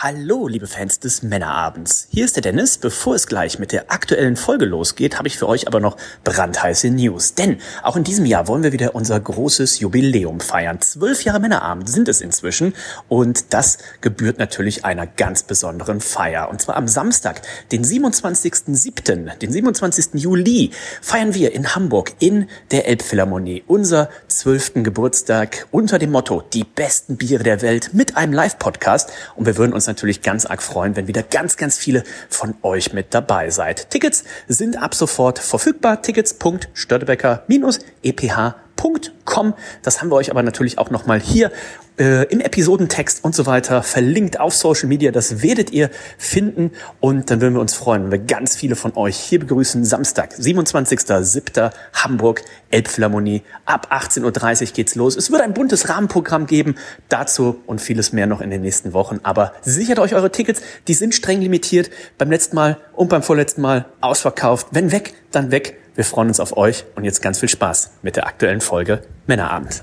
Hallo, liebe Fans des Männerabends. Hier ist der Dennis. Bevor es gleich mit der aktuellen Folge losgeht, habe ich für euch aber noch brandheiße News. Denn auch in diesem Jahr wollen wir wieder unser großes Jubiläum feiern. Zwölf Jahre Männerabend sind es inzwischen und das gebührt natürlich einer ganz besonderen Feier. Und zwar am Samstag, den 27.07., den 27. Juli, feiern wir in Hamburg in der Elbphilharmonie unser zwölften Geburtstag unter dem Motto Die besten Biere der Welt mit einem Live-Podcast. Und wir würden uns natürlich ganz arg freuen, wenn wieder ganz, ganz viele von euch mit dabei seid. Tickets sind ab sofort verfügbar. Tickets.störtebecker-eph.com. Das haben wir euch aber natürlich auch nochmal hier äh, im Episodentext und so weiter verlinkt auf Social Media. Das werdet ihr finden und dann würden wir uns freuen, wenn wir ganz viele von euch hier begrüßen. Samstag, 27.07. Hamburg, Elbphilharmonie. Ab 18.30 Uhr geht's los. Es wird ein buntes Rahmenprogramm geben. Dazu und vieles mehr noch in den nächsten Wochen. Aber sichert euch eure Tickets. Die sind streng limitiert. Beim letzten Mal und beim vorletzten Mal ausverkauft. Wenn weg, dann weg. Wir freuen uns auf euch und jetzt ganz viel Spaß mit der aktuellen Folge Männerabend.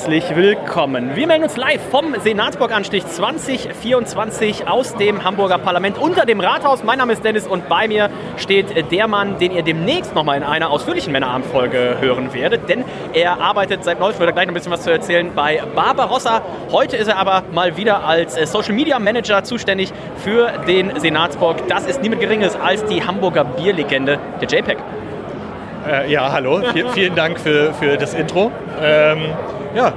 willkommen. Wir melden uns live vom Senatsburg-Anstich 2024 aus dem Hamburger Parlament unter dem Rathaus. Mein Name ist Dennis und bei mir steht der Mann, den ihr demnächst nochmal in einer ausführlichen Männerabendfolge hören werdet, denn er arbeitet seit neuestem, wird gleich noch ein bisschen was zu erzählen, bei Barbarossa. Heute ist er aber mal wieder als Social Media Manager zuständig für den Senatsburg. Das ist niemand Geringes als die Hamburger Bierlegende, der JPEG. Äh, ja, hallo. V vielen Dank für, für das Intro. Ähm, ja,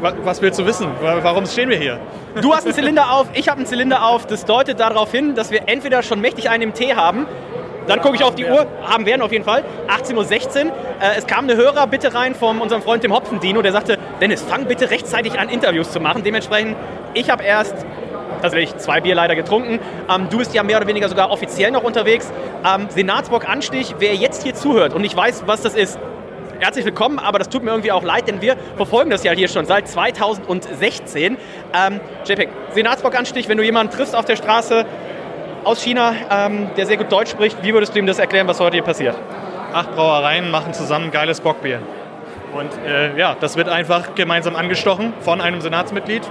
was willst du wissen? Warum stehen wir hier? Du hast einen Zylinder auf, ich habe einen Zylinder auf. Das deutet darauf hin, dass wir entweder schon mächtig einen im Tee haben. Dann gucke ich auf die Uhr, haben werden auf jeden Fall, 18.16 Uhr. Äh, es kam eine Hörerbitte rein von unserem Freund dem Hopfendino, der sagte, Dennis, fang bitte rechtzeitig an, Interviews zu machen. Dementsprechend, ich habe erst tatsächlich zwei Bier leider getrunken. Ähm, du bist ja mehr oder weniger sogar offiziell noch unterwegs. Ähm, Senatsburg-Anstich, wer jetzt hier zuhört und nicht weiß, was das ist, herzlich willkommen, aber das tut mir irgendwie auch leid, denn wir verfolgen das ja hier schon seit 2016. Ähm, JPEG, Senatsburg-Anstich, wenn du jemanden triffst auf der Straße aus China, ähm, der sehr gut Deutsch spricht, wie würdest du ihm das erklären, was heute hier passiert? Acht Brauereien machen zusammen geiles Bockbier. Und äh, ja, das wird einfach gemeinsam angestochen von einem Senatsmitglied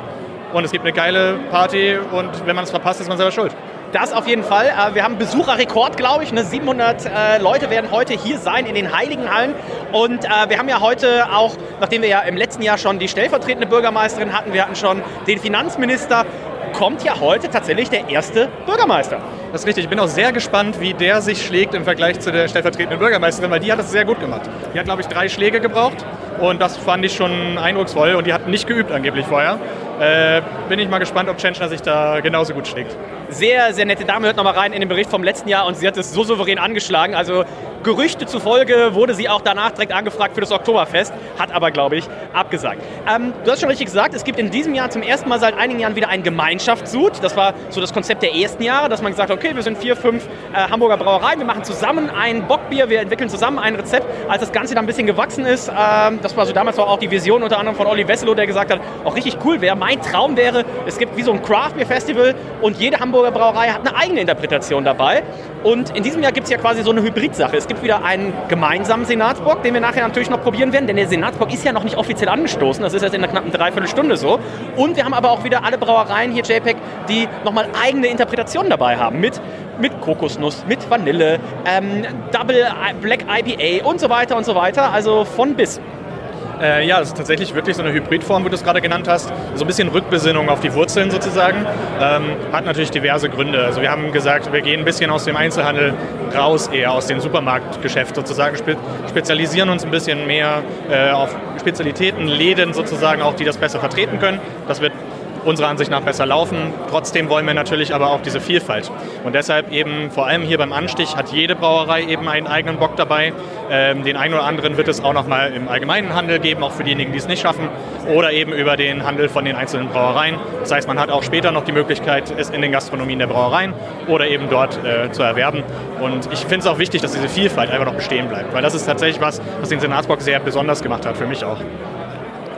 und es gibt eine geile Party und wenn man es verpasst, ist man selber schuld. Das auf jeden Fall. Äh, wir haben Besucherrekord, glaube ich. 700 ne? äh, Leute werden heute hier sein in den Heiligen Hallen. Und äh, wir haben ja heute auch, nachdem wir ja im letzten Jahr schon die stellvertretende Bürgermeisterin hatten, wir hatten schon den Finanzminister, kommt ja heute tatsächlich der erste Bürgermeister. Das ist richtig. Ich bin auch sehr gespannt, wie der sich schlägt im Vergleich zu der stellvertretenden Bürgermeisterin, weil die hat das sehr gut gemacht. Die hat, glaube ich, drei Schläge gebraucht und das fand ich schon eindrucksvoll und die hat nicht geübt angeblich vorher. Äh, bin ich mal gespannt, ob Tschentschner sich da genauso gut schlägt. Sehr, sehr nette Dame. Hört nochmal rein in den Bericht vom letzten Jahr und sie hat es so souverän angeschlagen. Also Gerüchte zufolge wurde sie auch danach direkt angefragt für das Oktoberfest, hat aber, glaube ich, abgesagt. Ähm, du hast schon richtig gesagt, es gibt in diesem Jahr zum ersten Mal seit einigen Jahren wieder ein Gemeinschaftssud. Das war so das Konzept der ersten Jahre, dass man gesagt hat, okay, wir sind vier, fünf äh, Hamburger Brauereien, wir machen zusammen ein Bockbier, wir entwickeln zusammen ein Rezept. Als das Ganze dann ein bisschen gewachsen ist, ähm, das war so damals auch die Vision unter anderem von Olli Wesselow, der gesagt hat, auch richtig cool wäre, mein Traum wäre, es gibt wie so ein Craft Beer Festival und jede Hamburger Brauerei hat eine eigene Interpretation dabei. Und in diesem Jahr gibt es ja quasi so eine Hybrid-Sache. Es gibt wieder einen gemeinsamen Senatsbock, den wir nachher natürlich noch probieren werden, denn der Senatsbock ist ja noch nicht offiziell angestoßen. Das ist erst in einer knappen Dreiviertelstunde so. Und wir haben aber auch wieder alle Brauereien hier, JPEG, die nochmal eigene Interpretationen dabei haben. Mit, mit Kokosnuss, mit Vanille, ähm, Double Black IPA und so weiter und so weiter. Also von bis. Äh, ja, das ist tatsächlich wirklich so eine Hybridform, wie du es gerade genannt hast. So ein bisschen Rückbesinnung auf die Wurzeln sozusagen. Ähm, hat natürlich diverse Gründe. Also wir haben gesagt, wir gehen ein bisschen aus dem Einzelhandel raus, eher aus dem Supermarktgeschäft sozusagen, spe spezialisieren uns ein bisschen mehr äh, auf Spezialitäten, Läden sozusagen auch, die das besser vertreten können. Das wird unserer Ansicht nach besser laufen. Trotzdem wollen wir natürlich aber auch diese Vielfalt. Und deshalb eben vor allem hier beim Anstich hat jede Brauerei eben einen eigenen Bock dabei. Ähm, den einen oder anderen wird es auch nochmal im allgemeinen Handel geben, auch für diejenigen, die es nicht schaffen. Oder eben über den Handel von den einzelnen Brauereien. Das heißt, man hat auch später noch die Möglichkeit, es in den Gastronomien der Brauereien oder eben dort äh, zu erwerben. Und ich finde es auch wichtig, dass diese Vielfalt einfach noch bestehen bleibt. Weil das ist tatsächlich was, was den Senatsbock sehr besonders gemacht hat, für mich auch.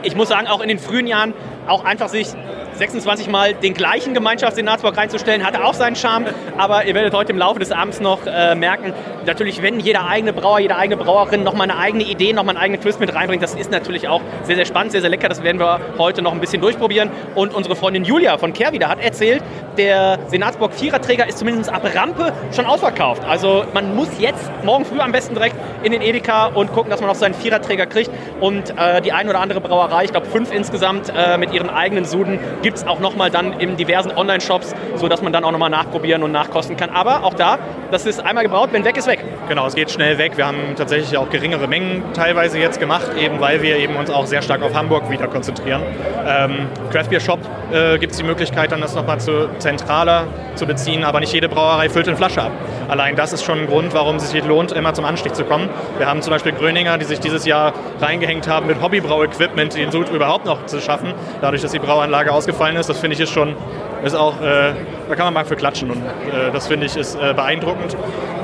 Ich muss sagen, auch in den frühen Jahren auch einfach sich 26 Mal den gleichen Gemeinschaftssenatsbock reinzustellen, hatte auch seinen Charme. Aber ihr werdet heute im Laufe des Abends noch äh, merken, natürlich, wenn jeder eigene Brauer, jede eigene Brauerin nochmal eine eigene Idee, nochmal einen eigenen Twist mit reinbringt, das ist natürlich auch sehr, sehr spannend, sehr, sehr lecker. Das werden wir heute noch ein bisschen durchprobieren. Und unsere Freundin Julia von Kehrwieder hat erzählt, der Senatsbock Viererträger ist zumindest ab Rampe schon ausverkauft. Also man muss jetzt morgen früh am besten direkt in den Edeka und gucken, dass man auch seinen Viererträger kriegt. Und äh, die ein oder andere Brauerei, ich glaube fünf insgesamt, äh, mit ihren eigenen Suden gibt es auch nochmal dann in diversen Online-Shops, sodass man dann auch nochmal nachprobieren und nachkosten kann. Aber auch da, das ist einmal gebraut, wenn weg ist, weg. Genau, es geht schnell weg. Wir haben tatsächlich auch geringere Mengen teilweise jetzt gemacht, eben weil wir eben uns auch sehr stark auf Hamburg wieder konzentrieren. Ähm, Craft Beer Shop äh, gibt es die Möglichkeit, dann das nochmal zu zentraler zu beziehen, aber nicht jede Brauerei füllt in Flasche ab. Allein das ist schon ein Grund, warum es sich lohnt, immer zum Anstieg zu kommen. Wir haben zum Beispiel Gröninger, die sich dieses Jahr reingehängt haben, mit Hobbybrau-Equipment den Sud überhaupt noch zu schaffen, dadurch, dass die Brauanlage ausgefallen ist. Das finde ich ist schon, ist auch, äh, da kann man mal für klatschen und äh, das finde ich ist äh, beeindruckend.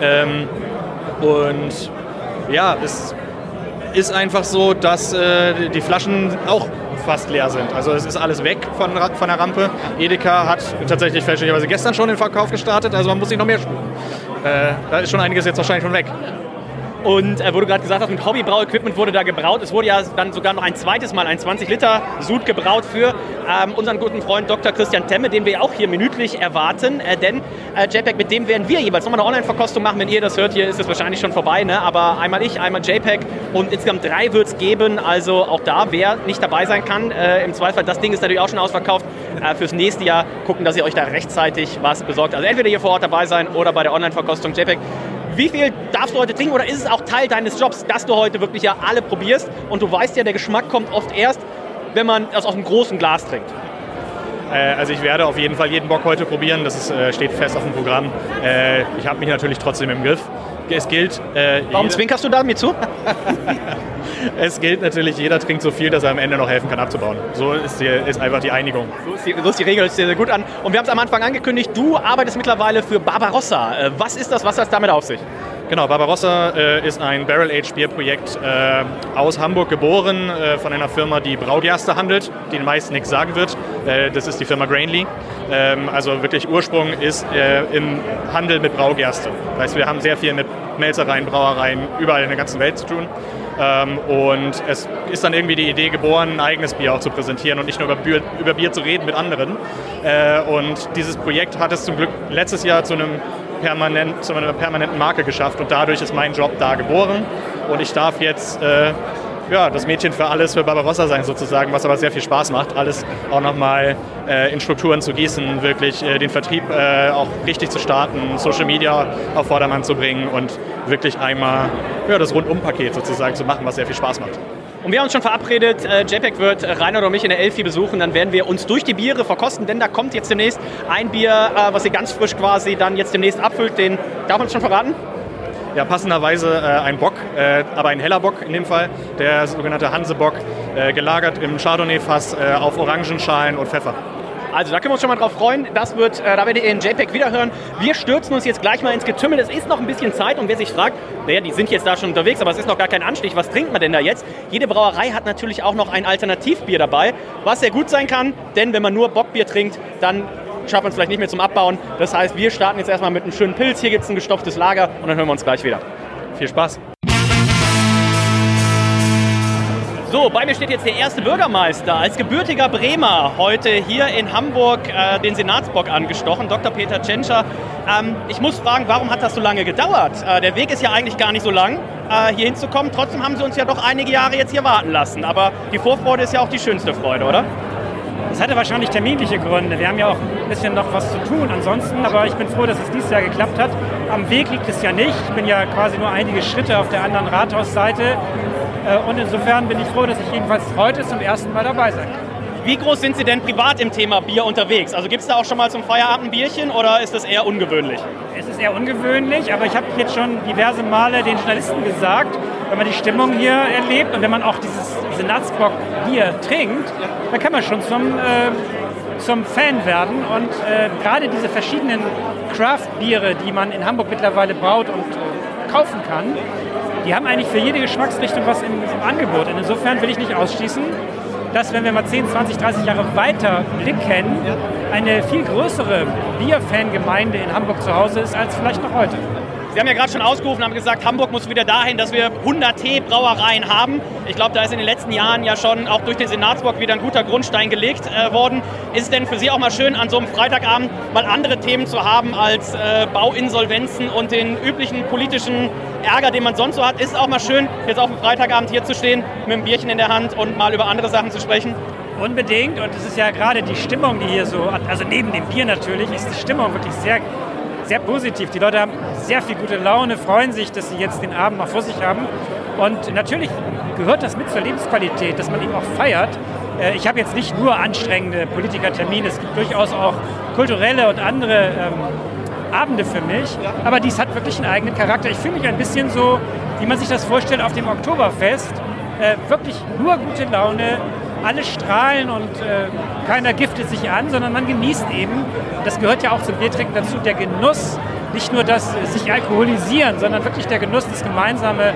Ähm, und ja, es ist einfach so, dass äh, die Flaschen auch fast leer sind. Also es ist alles weg von, von der Rampe. Edeka hat tatsächlich fälschlicherweise gestern schon den Verkauf gestartet, also man muss sich noch mehr spüren. Äh, da ist schon einiges jetzt wahrscheinlich schon weg. Und äh, wo du gerade gesagt hast, mit Hobbybrau-Equipment wurde da gebraut. Es wurde ja dann sogar noch ein zweites Mal ein 20-Liter-Sud gebraut für ähm, unseren guten Freund Dr. Christian Temme, den wir auch hier minütlich erwarten. Äh, denn äh, JPEG, mit dem werden wir jeweils nochmal eine Online-Verkostung machen. Wenn ihr das hört, hier ist es wahrscheinlich schon vorbei. Ne? Aber einmal ich, einmal JPEG und insgesamt drei wird es geben. Also auch da, wer nicht dabei sein kann, äh, im Zweifel, das Ding ist natürlich auch schon ausverkauft. Äh, fürs nächste Jahr gucken, dass ihr euch da rechtzeitig was besorgt. Also entweder hier vor Ort dabei sein oder bei der Online-Verkostung JPEG. Wie viel darfst du heute trinken oder ist es auch Teil deines Jobs, dass du heute wirklich ja alle probierst und du weißt ja, der Geschmack kommt oft erst, wenn man das aus einem großen Glas trinkt? Äh, also ich werde auf jeden Fall jeden Bock heute probieren, das ist, äh, steht fest auf dem Programm. Äh, ich habe mich natürlich trotzdem im Griff. Es gilt. Warum zwinkerst du da mir zu? es gilt natürlich, jeder trinkt so viel, dass er am Ende noch helfen kann abzubauen. So ist, die, ist einfach die Einigung. So ist die, so ist die Regel, das sehr, sehr gut an. Und wir haben es am Anfang angekündigt, du arbeitest mittlerweile für Barbarossa. Was ist das, was hat das damit auf sich? Genau, Barbarossa äh, ist ein Barrel-Aged-Bierprojekt äh, aus Hamburg geboren, äh, von einer Firma, die Braugerste handelt, die den meisten nichts sagen wird. Äh, das ist die Firma Grainly. Ähm, also wirklich Ursprung ist äh, im Handel mit Braugerste. Das heißt, wir haben sehr viel mit Melzereien, Brauereien überall in der ganzen Welt zu tun. Ähm, und es ist dann irgendwie die Idee geboren, ein eigenes Bier auch zu präsentieren und nicht nur über Bier, über Bier zu reden mit anderen. Äh, und dieses Projekt hat es zum Glück letztes Jahr zu einem permanent, zu einer permanenten Marke geschafft und dadurch ist mein Job da geboren und ich darf jetzt äh, ja, das Mädchen für alles für Barbarossa sein sozusagen, was aber sehr viel Spaß macht, alles auch nochmal äh, in Strukturen zu gießen, wirklich äh, den Vertrieb äh, auch richtig zu starten, Social Media auf Vordermann zu bringen und wirklich einmal ja, das Rundumpaket sozusagen zu machen, was sehr viel Spaß macht. Und wir haben uns schon verabredet, äh, JPEG wird Rainer oder mich in der Elfi besuchen. Dann werden wir uns durch die Biere verkosten, denn da kommt jetzt demnächst ein Bier, äh, was sie ganz frisch quasi dann jetzt demnächst abfüllt. Den darf man schon verraten? Ja, passenderweise äh, ein Bock, äh, aber ein heller Bock in dem Fall, der sogenannte Hansebock, äh, gelagert im Chardonnay-Fass äh, auf Orangenschalen und Pfeffer. Also da können wir uns schon mal drauf freuen. Das wird, äh, da werdet ihr in JPEG wiederhören. Wir stürzen uns jetzt gleich mal ins Getümmel. Es ist noch ein bisschen Zeit und wer sich fragt, naja, die sind jetzt da schon unterwegs, aber es ist noch gar kein Anstich. Was trinkt man denn da jetzt? Jede Brauerei hat natürlich auch noch ein Alternativbier dabei, was sehr gut sein kann, denn wenn man nur Bockbier trinkt, dann schafft man es vielleicht nicht mehr zum Abbauen. Das heißt, wir starten jetzt erstmal mit einem schönen Pilz. Hier gibt es ein gestopftes Lager und dann hören wir uns gleich wieder. Viel Spaß! So, bei mir steht jetzt der erste Bürgermeister als gebürtiger Bremer heute hier in Hamburg äh, den Senatsbock angestochen, Dr. Peter Tschentscher. Ähm, ich muss fragen, warum hat das so lange gedauert? Äh, der Weg ist ja eigentlich gar nicht so lang, äh, hier hinzukommen. Trotzdem haben Sie uns ja doch einige Jahre jetzt hier warten lassen. Aber die Vorfreude ist ja auch die schönste Freude, oder? Das hatte wahrscheinlich terminliche Gründe. Wir haben ja auch ein bisschen noch was zu tun ansonsten, aber ich bin froh, dass es dieses Jahr geklappt hat. Am Weg liegt es ja nicht. Ich bin ja quasi nur einige Schritte auf der anderen Rathausseite. Äh, und insofern bin ich froh, dass ich jedenfalls heute zum ersten Mal dabei sein kann. Wie groß sind Sie denn privat im Thema Bier unterwegs? Also gibt es da auch schon mal zum Feierabend ein Bierchen oder ist das eher ungewöhnlich? Es ist eher ungewöhnlich, aber ich habe jetzt schon diverse Male den Journalisten gesagt, wenn man die Stimmung hier erlebt und wenn man auch dieses Senatsbock Bier trinkt, dann kann man schon zum, äh, zum Fan werden. Und äh, gerade diese verschiedenen Craft-Biere, die man in Hamburg mittlerweile braut und äh, kaufen kann, die haben eigentlich für jede Geschmacksrichtung was im, im Angebot. Und insofern will ich nicht ausschließen, dass, wenn wir mal 10, 20, 30 Jahre weiter blicken, eine viel größere Bierfangemeinde in Hamburg zu Hause ist als vielleicht noch heute. Sie haben ja gerade schon ausgerufen, haben gesagt, Hamburg muss wieder dahin, dass wir 100 Tee-Brauereien haben. Ich glaube, da ist in den letzten Jahren ja schon auch durch den Senatsbock wieder ein guter Grundstein gelegt äh, worden. Ist es denn für Sie auch mal schön, an so einem Freitagabend mal andere Themen zu haben als äh, Bauinsolvenzen und den üblichen politischen Ärger, den man sonst so hat? Ist es auch mal schön, jetzt auf dem Freitagabend hier zu stehen, mit einem Bierchen in der Hand und mal über andere Sachen zu sprechen? Unbedingt. Und es ist ja gerade die Stimmung, die hier so, also neben dem Bier natürlich, ist die Stimmung wirklich sehr sehr positiv. Die Leute haben sehr viel gute Laune, freuen sich, dass sie jetzt den Abend noch vor sich haben. Und natürlich gehört das mit zur Lebensqualität, dass man ihn auch feiert. Äh, ich habe jetzt nicht nur anstrengende Politikertermine, es gibt durchaus auch kulturelle und andere ähm, Abende für mich. Aber dies hat wirklich einen eigenen Charakter. Ich fühle mich ein bisschen so, wie man sich das vorstellt auf dem Oktoberfest. Äh, wirklich nur gute Laune, alle strahlen und äh, keiner giftet sich an, sondern man genießt eben, das gehört ja auch zum Biertrinken dazu, der Genuss, nicht nur das äh, sich alkoholisieren, sondern wirklich der Genuss, das gemeinsame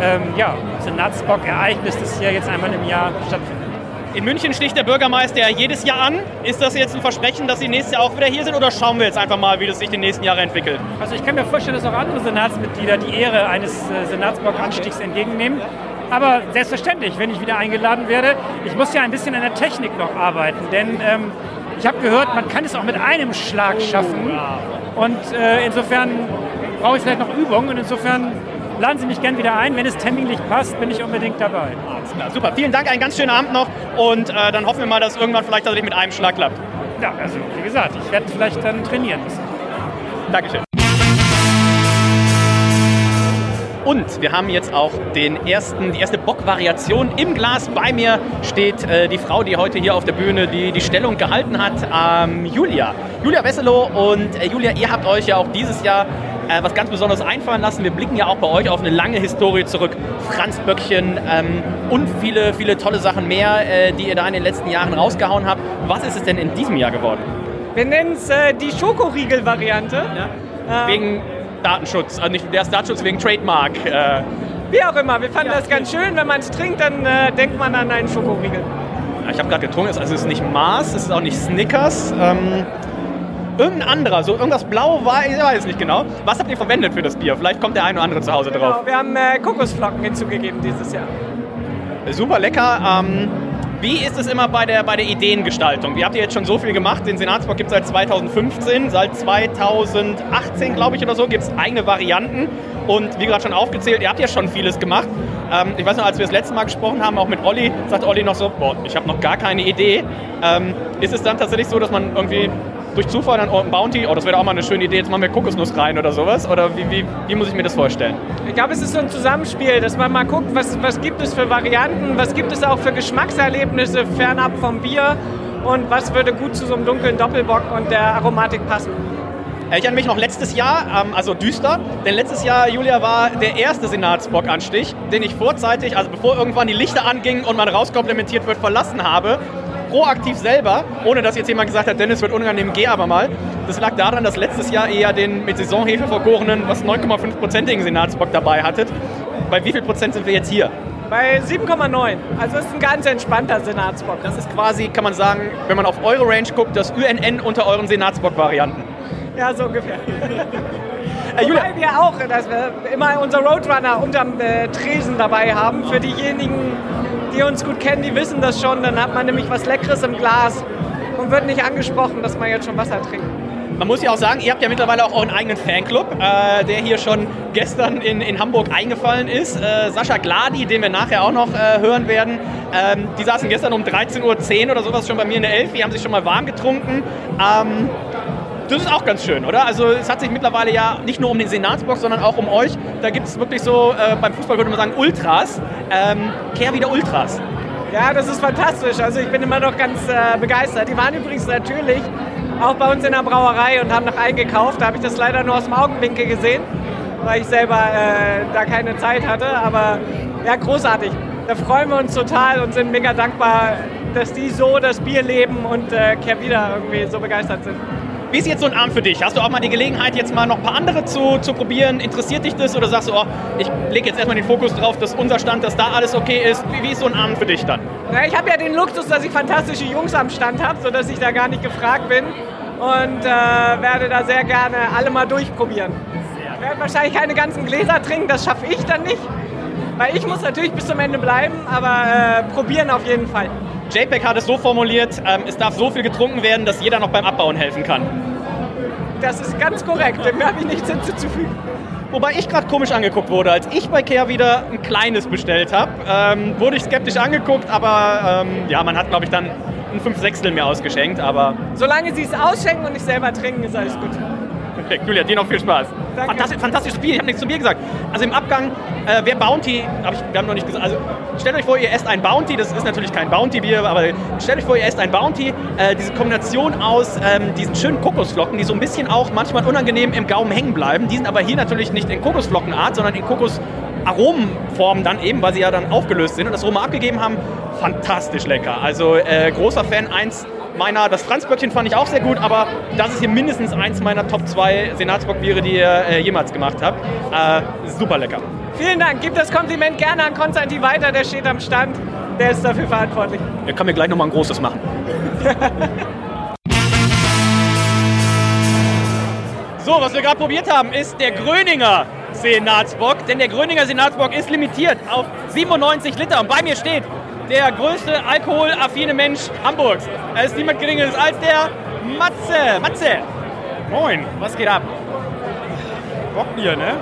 ähm, ja, Senatsbock-Ereignis, das hier jetzt einmal im Jahr stattfindet. In München sticht der Bürgermeister ja jedes Jahr an. Ist das jetzt ein Versprechen, dass Sie nächstes Jahr auch wieder hier sind oder schauen wir jetzt einfach mal, wie das sich die nächsten Jahre entwickelt? Also ich kann mir vorstellen, dass auch andere Senatsmitglieder die Ehre eines äh, Senatsbock-Anstiegs entgegennehmen. Aber selbstverständlich, wenn ich wieder eingeladen werde, ich muss ja ein bisschen an der Technik noch arbeiten, denn ähm, ich habe gehört, man kann es auch mit einem Schlag schaffen. Und äh, insofern brauche ich vielleicht noch Übung und insofern laden Sie mich gern wieder ein. Wenn es terminlich passt, bin ich unbedingt dabei. Alles klar, super. Vielen Dank, einen ganz schönen Abend noch und äh, dann hoffen wir mal, dass irgendwann vielleicht tatsächlich mit einem Schlag klappt. Ja, also wie gesagt, ich werde vielleicht dann trainieren müssen. Dankeschön. Und wir haben jetzt auch den ersten, die erste Bockvariation im Glas. Bei mir steht äh, die Frau, die heute hier auf der Bühne die, die Stellung gehalten hat, ähm, Julia. Julia Wesselow und äh, Julia, ihr habt euch ja auch dieses Jahr äh, was ganz Besonderes einfallen lassen. Wir blicken ja auch bei euch auf eine lange Historie zurück. Franz Böckchen ähm, und viele, viele tolle Sachen mehr, äh, die ihr da in den letzten Jahren rausgehauen habt. Was ist es denn in diesem Jahr geworden? Wir nennen es äh, die Schokoriegel-Variante. Ja. Wegen Datenschutz, also nicht der Datenschutz wegen Trademark. Äh. Wie auch immer, wir fanden ja, das ganz schön. Wenn man es trinkt, dann äh, denkt man an einen Schokoriegel. Ich habe gerade getrunken, also es ist nicht Mars, es ist auch nicht Snickers. Ähm, irgendein anderer, so irgendwas blau war, ich weiß nicht genau. Was habt ihr verwendet für das Bier? Vielleicht kommt der eine oder andere zu Hause drauf. Genau, wir haben äh, Kokosflocken hinzugegeben dieses Jahr. Super lecker. Ähm, wie ist es immer bei der, bei der Ideengestaltung? Ihr habt ihr jetzt schon so viel gemacht. Den Senatsbock gibt es seit 2015. Seit 2018, glaube ich, oder so, gibt es eigene Varianten. Und wie gerade schon aufgezählt, ihr habt ja schon vieles gemacht. Ähm, ich weiß noch, als wir das letzte Mal gesprochen haben, auch mit Olli, sagt Olli noch so, boah, ich habe noch gar keine Idee. Ähm, ist es dann tatsächlich so, dass man irgendwie durch Zufall dann ein Bounty, oh, das wäre auch mal eine schöne Idee, jetzt machen wir Kokosnuss rein oder sowas? Oder wie, wie, wie muss ich mir das vorstellen? Ich glaube, es ist so ein Zusammenspiel, dass man mal guckt, was, was gibt es für Varianten, was gibt es auch für Geschmackserlebnisse fernab vom Bier und was würde gut zu so einem dunklen Doppelbock und der Aromatik passen. Ich erinnere mich noch letztes Jahr, ähm, also düster, denn letztes Jahr, Julia, war der erste Senatsbock-Anstich, den ich vorzeitig, also bevor irgendwann die Lichter angingen und man rauskomplementiert wird, verlassen habe proaktiv selber, ohne dass jetzt jemand gesagt hat, Dennis wird unangenehm, geh aber mal. Das lag daran, dass letztes Jahr eher den mit Saisonhefe vergorenen, was 9,5-prozentigen Senatsbock dabei hattet. Bei wie viel Prozent sind wir jetzt hier? Bei 7,9. Also ist ein ganz entspannter Senatsbock. Das ist quasi, kann man sagen, wenn man auf eure Range guckt, das UNN unter euren Senatsbock-Varianten. Ja, so ungefähr. Äh, Wobei wir auch, dass wir immer unser Roadrunner unterm äh, Tresen dabei haben. Für diejenigen, die uns gut kennen, die wissen das schon. Dann hat man nämlich was Leckeres im Glas und wird nicht angesprochen, dass man jetzt schon Wasser trinkt. Man muss ja auch sagen, ihr habt ja mittlerweile auch einen eigenen Fanclub, äh, der hier schon gestern in, in Hamburg eingefallen ist. Äh, Sascha Gladi, den wir nachher auch noch äh, hören werden, ähm, die saßen gestern um 13.10 Uhr oder sowas schon bei mir in der Elf. Die haben sich schon mal warm getrunken. Ähm, das ist auch ganz schön, oder? Also es hat sich mittlerweile ja nicht nur um den Senatsbock, sondern auch um euch. Da gibt es wirklich so, äh, beim Fußball würde man sagen, Ultras. Ähm, Kehr wieder Ultras. Ja, das ist fantastisch. Also ich bin immer noch ganz äh, begeistert. Die waren übrigens natürlich auch bei uns in der Brauerei und haben noch eingekauft. Da habe ich das leider nur aus dem Augenwinkel gesehen, weil ich selber äh, da keine Zeit hatte. Aber ja, großartig. Da freuen wir uns total und sind mega dankbar, dass die so das Bier leben und äh, Kehrwieder irgendwie so begeistert sind. Wie ist jetzt so ein Abend für dich? Hast du auch mal die Gelegenheit, jetzt mal noch ein paar andere zu, zu probieren? Interessiert dich das oder sagst du, oh, ich lege jetzt erstmal den Fokus drauf, dass unser Stand, dass da alles okay ist? Wie, wie ist so ein Abend für dich dann? Ja, ich habe ja den Luxus, dass ich fantastische Jungs am Stand habe, sodass ich da gar nicht gefragt bin und äh, werde da sehr gerne alle mal durchprobieren. Ich werde wahrscheinlich keine ganzen Gläser trinken, das schaffe ich dann nicht. Weil ich muss natürlich bis zum Ende bleiben, aber äh, probieren auf jeden Fall. JPEG hat es so formuliert, ähm, es darf so viel getrunken werden, dass jeder noch beim Abbauen helfen kann. Das ist ganz korrekt, dem habe ich nichts hinzuzufügen. Wobei ich gerade komisch angeguckt wurde. Als ich bei Care wieder ein kleines bestellt habe, ähm, wurde ich skeptisch angeguckt, aber ähm, ja, man hat, glaube ich, dann ein 5 Sechstel mir ausgeschenkt, aber... Solange sie es ausschenken und nicht selber trinken, ist alles gut. Perfekt, Julia, dir noch viel Spaß. Fantastisch, fantastisches Spiel, ich habe nichts zu mir gesagt. Also im Abgang, äh, wer Bounty, hab ich, wir haben noch nicht gesagt, also stellt euch vor, ihr esst ein Bounty, das ist natürlich kein Bounty-Bier, aber stellt euch vor, ihr esst ein Bounty, äh, diese Kombination aus ähm, diesen schönen Kokosflocken, die so ein bisschen auch manchmal unangenehm im Gaumen hängen bleiben, die sind aber hier natürlich nicht in Kokosflockenart, sondern in Kokos-Aromenform dann eben, weil sie ja dann aufgelöst sind und das Aroma abgegeben haben. Fantastisch lecker. Also äh, großer Fan, eins meiner, das Franzböckchen fand ich auch sehr gut, aber das ist hier mindestens eins meiner Top 2 Senatsbockbiere, die ihr äh, jemals gemacht habt. Äh, super lecker. Vielen Dank. Gib das Kompliment gerne an Konstantin weiter, der steht am Stand. Der ist dafür verantwortlich. Er kann mir gleich nochmal ein großes machen. so, was wir gerade probiert haben, ist der Gröninger Senatsbock. Denn der Gröninger Senatsbock ist limitiert auf 97 Liter. Und bei mir steht der größte alkoholaffine Mensch Hamburgs. Er ist niemand Geringeres als der Matze. Matze. Moin. Was geht ab? Bockbier, ne?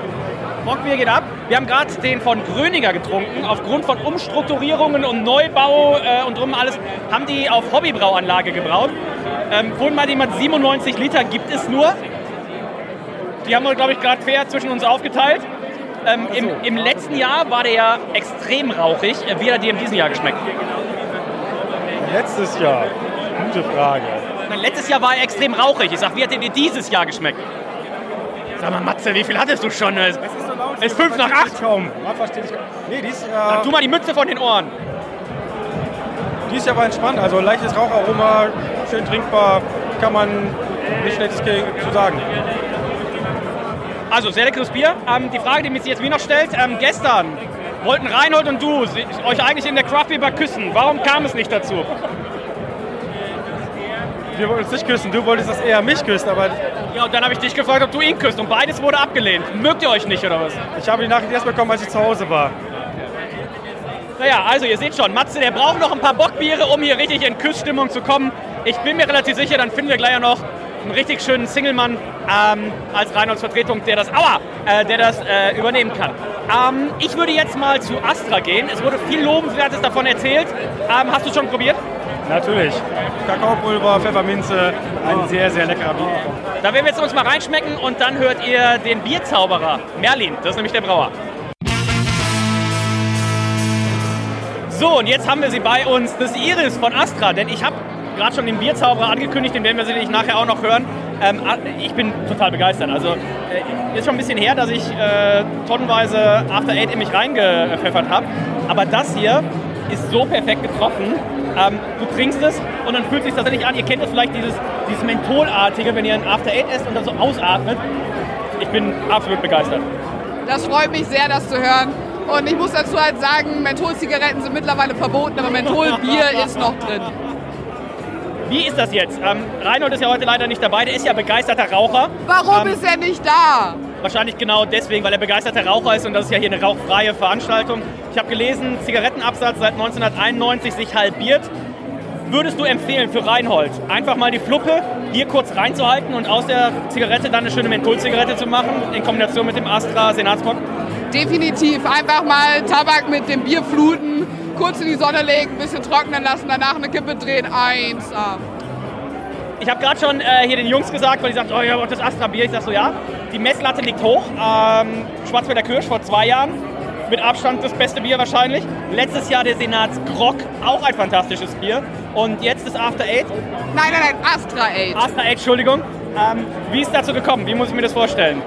Bockbier geht ab. Wir haben gerade den von Gröninger getrunken. Aufgrund von Umstrukturierungen und Neubau äh, und drum alles haben die auf Hobbybrauanlage gebraut. Ähm, wurden mal jemand 97 Liter gibt es nur. Die haben wir, glaube ich, gerade fair zwischen uns aufgeteilt. Ähm, im, Im letzten Jahr war der ja extrem rauchig. Wie hat er dir in diesem Jahr geschmeckt? Letztes Jahr? Gute Frage. Nein, letztes Jahr war er extrem rauchig. Ich sag, wie hat er dir dieses Jahr geschmeckt? Sag mal, Matze, wie viel hattest du schon? Es ist, so laut, ist fünf nach acht. Kaum. Man versteht ich Nee, dies, äh, Sag du mal die Mütze von den Ohren. Dies Jahr war entspannt. Also leichtes Raucharoma, schön trinkbar. Kann man nicht schlechtes zu sagen. Also sehr leckeres Bier. Ähm, die Frage, die mich jetzt wie noch stellt, ähm, gestern wollten Reinhold und du euch eigentlich in der Craft Beer küssen. Warum kam es nicht dazu? Wir wollten uns nicht küssen, du wolltest das eher mich küssen, aber... Ja, und dann habe ich dich gefragt, ob du ihn küsst und beides wurde abgelehnt. Mögt ihr euch nicht, oder was? Ich habe die Nachricht erst bekommen, als ich zu Hause war. Naja, also ihr seht schon, Matze, der braucht noch ein paar Bockbiere, um hier richtig in Küssstimmung zu kommen. Ich bin mir relativ sicher, dann finden wir gleich noch einen richtig schönen Singlemann ähm, als Reinholds Vertretung, der das, aua, äh, der das äh, übernehmen kann. Ähm, ich würde jetzt mal zu Astra gehen. Es wurde viel Lobenswertes davon erzählt. Ähm, hast du schon probiert? Natürlich. Kakaopulver, Pfefferminze, ein sehr, sehr leckerer Bier. Da werden wir jetzt uns mal reinschmecken und dann hört ihr den Bierzauberer Merlin. Das ist nämlich der Brauer. So, und jetzt haben wir sie bei uns. Das ist Iris von Astra, denn ich habe gerade schon den Bierzauberer angekündigt, den werden wir sicherlich nachher auch noch hören. Ähm, ich bin total begeistert. Also äh, ist schon ein bisschen her, dass ich äh, tonnenweise After Eight in mich reingepfeffert habe. Aber das hier ist so perfekt getroffen. Ähm, du trinkst es und dann fühlt es sich tatsächlich an. Ihr kennt das vielleicht, dieses, dieses Mentholartige, wenn ihr ein After Eight esst und dann so ausatmet. Ich bin absolut begeistert. Das freut mich sehr, das zu hören. Und ich muss dazu halt sagen, Mentholzigaretten sind mittlerweile verboten, aber Mentholbier ist noch drin. Wie ist das jetzt? Ähm, Reinhold ist ja heute leider nicht dabei, der ist ja begeisterter Raucher. Warum ähm, ist er nicht da? Wahrscheinlich genau deswegen, weil er begeisterter Raucher ist und das ist ja hier eine rauchfreie Veranstaltung. Ich habe gelesen, Zigarettenabsatz seit 1991 sich halbiert. Würdest du empfehlen für Reinhold, einfach mal die Fluppe hier kurz reinzuhalten und aus der Zigarette dann eine schöne Mentholzigarette zu machen, in Kombination mit dem Astra Senatsbock? Definitiv. Einfach mal Tabak mit dem Bier fluten, kurz in die Sonne legen, ein bisschen trocknen lassen, danach eine Kippe drehen. Eins. Ich habe gerade schon äh, hier den Jungs gesagt, weil die sagten, oh, ich habe auch das Astra-Bier. Ich sage so, ja, die Messlatte liegt hoch. Ähm, Schwarzwälder Kirsch vor zwei Jahren. mit Abstand das beste Bier wahrscheinlich. Letztes Jahr der Senats Grog, auch ein fantastisches Bier. Und jetzt das After Eight. Nein, nein, nein, Astra Eight. Astra Eight, Entschuldigung. Ähm, wie ist dazu gekommen? Wie muss ich mir das vorstellen?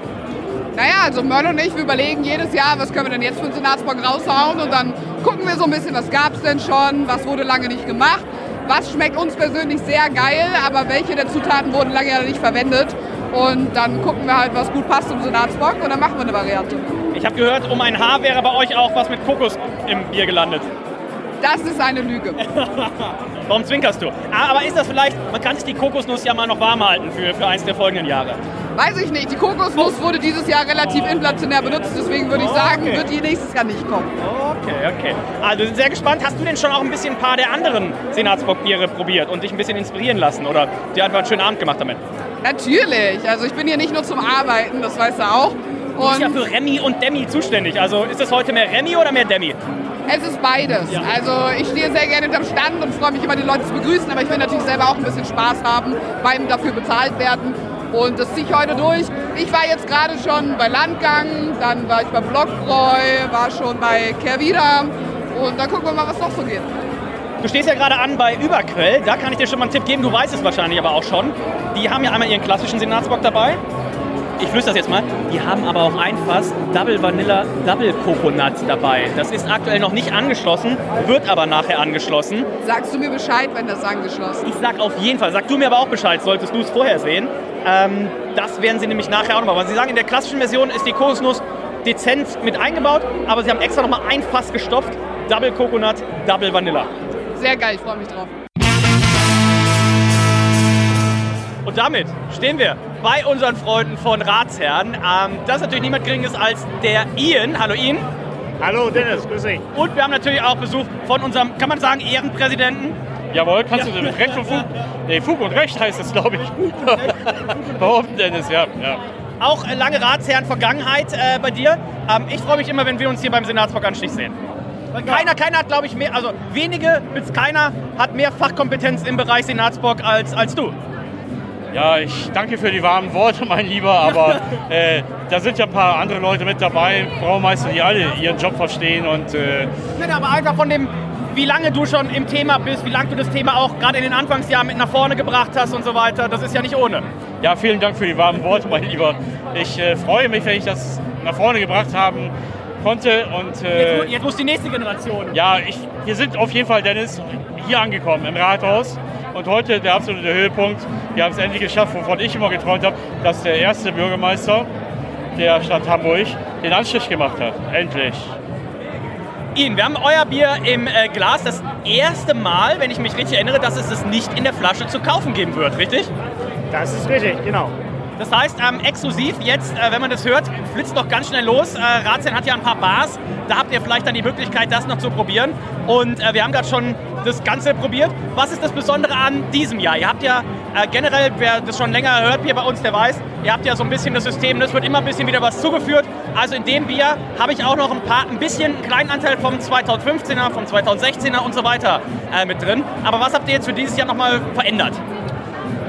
Naja, also Mörl und ich, wir überlegen jedes Jahr, was können wir denn jetzt für den Senatsbock raushauen und dann gucken wir so ein bisschen, was gab es denn schon, was wurde lange nicht gemacht, was schmeckt uns persönlich sehr geil, aber welche der Zutaten wurden lange nicht verwendet und dann gucken wir halt, was gut passt zum Senatsbock und dann machen wir eine Variante. Ich habe gehört, um ein Haar wäre bei euch auch was mit Kokos im Bier gelandet. Das ist eine Lüge. Warum zwinkerst du? Ah, aber ist das vielleicht, man kann sich die Kokosnuss ja mal noch warm halten für, für eins der folgenden Jahre. Weiß ich nicht. Die Kokosnuss wurde dieses Jahr relativ inflationär benutzt, deswegen würde ich sagen, Okay. wird die nächstes Jahr nicht kommen. Okay, okay. Also sind sehr gespannt. Hast du denn schon auch ein bisschen ein paar der anderen Senatsbockbiere probiert und dich ein bisschen inspirieren lassen oder dir einfach einen schönen Abend gemacht damit? Natürlich. Also ich bin hier nicht nur zum Arbeiten, das weißt du auch. Du bist ja für Remy und Demi zuständig. Also ist das heute mehr Remy oder mehr Demi? Es ist beides. Also ich stehe sehr gerne hinterm Stand und freue mich immer, die Leute zu begrüßen, aber ich will natürlich selber auch ein bisschen Spaß haben beim dafür bezahlt werden. Und das ziehe ich heute durch. Ich war jetzt gerade schon bei Landgang, dann war ich bei Blockbräu, war schon bei Kervida und dann gucken wir mal, was noch so geht. Du stehst ja gerade an bei Überquell. Da kann ich dir schon mal einen Tipp geben. Du weißt es wahrscheinlich aber auch schon. Die haben ja einmal ihren klassischen Senatsbock dabei. Ich flüstere das jetzt mal. Die haben aber auch ein Fass Double Vanilla Double Coconut dabei. Das ist aktuell noch nicht angeschlossen, wird aber nachher angeschlossen. Sagst du mir Bescheid, wenn das angeschlossen Ich sag auf jeden Fall. Sag du mir aber auch Bescheid, solltest du es vorher sehen. Ähm, das werden sie nämlich nachher auch nochmal. Weil sie sagen, in der klassischen Version ist die Kokosnuss dezent mit eingebaut, aber sie haben extra nochmal ein Fass gestopft. Double Coconut, Double Vanilla. Sehr geil, ich freue mich drauf. Und damit stehen wir bei unseren Freunden von Ratsherren. Ähm, das ist natürlich niemand Geringes als der Ian. Hallo Ian. Hallo Dennis, grüß dich. Und wir haben natürlich auch Besuch von unserem, kann man sagen, Ehrenpräsidenten. Jawohl, kannst du mit Recht und Fug, nee, Fug und Recht heißt es, glaube ich. Behaupten, Dennis, ja. ja. Auch lange Ratsherren Vergangenheit äh, bei dir. Ähm, ich freue mich immer, wenn wir uns hier beim Senatsbock Anstich sehen. Keiner, keiner hat, glaube ich, mehr, also wenige bis keiner hat mehr Fachkompetenz im Bereich Senatsbock als, als du. Ja, ich danke für die warmen Worte, mein Lieber, aber äh, da sind ja ein paar andere Leute mit dabei, Braumeister, die alle ihren Job verstehen und äh, Nein, aber einfach von dem, wie lange du schon im Thema bist, wie lange du das Thema auch gerade in den Anfangsjahren mit nach vorne gebracht hast und so weiter. Das ist ja nicht ohne. ja, vielen Dank für die warmen Worte, mein Lieber. Ich äh, freue mich, wenn ich das nach vorne gebracht haben konnte und äh, Jetzt, jetzt muss die nächste Generation. ja, ich, wir sind auf jeden Fall, Dennis, hier angekommen im Rathaus. Und heute der absolute Höhepunkt. Wir haben es endlich geschafft, wovon ich immer geträumt habe, dass der erste Bürgermeister der Stadt Hamburg den Anstrich gemacht hat. Endlich. Ian, wir haben euer Bier im äh, Glas. Das erste Mal, wenn ich mich richtig erinnere, dass es es nicht in der Flasche zu kaufen geben wird, richtig? Das ist richtig, genau. Das heißt, ähm, exklusiv jetzt, äh, wenn man das hört, flitzt doch ganz schnell los. Äh, Ratsherrn hat ja ein paar Bars. Da habt ihr vielleicht dann die Möglichkeit, das noch zu probieren. Und äh, wir haben gerade schon das Ganze probiert. Was ist das Besondere an diesem Jahr? Ihr habt ja äh, generell, wer das schon länger hört hier bei uns, der weiß, ihr habt ja so ein bisschen das System, es wird immer ein bisschen wieder was zugeführt. Also in dem Bier habe ich auch noch ein paar, ein bisschen einen kleinen Anteil vom 2015er, vom 2016er und so weiter äh, mit drin. Aber was habt ihr jetzt für dieses Jahr nochmal verändert?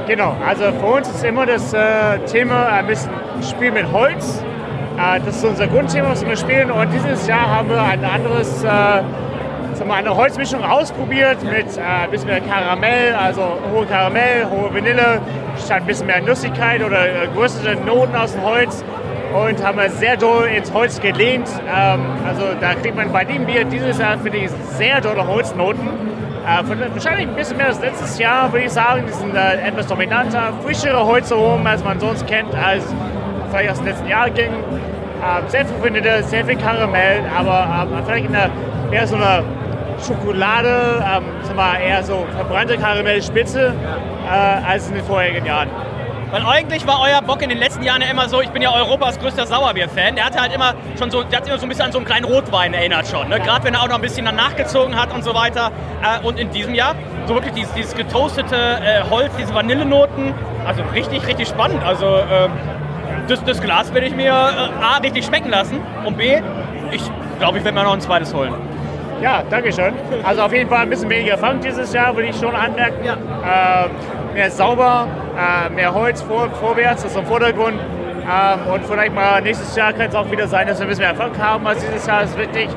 Genau, also für uns ist immer das äh, Thema ein bisschen Spiel mit Holz. Äh, das ist unser Grundthema, was wir spielen. Und dieses Jahr haben wir ein anderes, äh, sagen wir, eine Holzmischung ausprobiert mit äh, ein bisschen mehr Karamell, also hohe Karamell, hohe Vanille, statt ein bisschen mehr Nussigkeit oder äh, größere Noten aus dem Holz. Und haben wir sehr doll ins Holz gelehnt. Ähm, also da kriegt man bei dem Bier dieses Jahr, finde ich, sehr dolle Holznoten. Äh, wahrscheinlich ein bisschen mehr als letztes Jahr, würde ich sagen. Die sind äh, etwas dominanter, frischere Holzaromen, als man sonst kennt, als vielleicht aus dem letzten Jahr ging. Äh, sehr viel sehr viel Karamell, aber äh, vielleicht in der, mehr so eine Schokolade, ähm, sagen wir, eher so verbrannte Karamellspitze äh, als in den vorherigen Jahren. Weil eigentlich war euer Bock in den letzten Jahren ja immer so, ich bin ja Europas größter Sauerbier-Fan. Der hatte halt immer schon so, der hat immer so ein bisschen an so einen kleinen Rotwein erinnert schon. Ne? Gerade wenn er auch noch ein bisschen dann nachgezogen hat und so weiter. Äh, und in diesem Jahr so wirklich dieses, dieses getoastete äh, Holz, diese Vanillenoten. Also richtig, richtig spannend. Also ähm, das, das Glas werde ich mir äh, A, richtig schmecken lassen. Und B, ich glaube, ich werde mir noch ein zweites holen. Ja, danke schön. Also auf jeden Fall ein bisschen weniger Funk dieses Jahr, würde ich schon anmerken. Ähm, mehr sauber, äh, mehr Holz vor, vorwärts, also im Vordergrund. Ähm, und vielleicht mal nächstes Jahr kann es auch wieder sein, dass wir ein bisschen Erfolg haben. Also dieses Jahr ist wirklich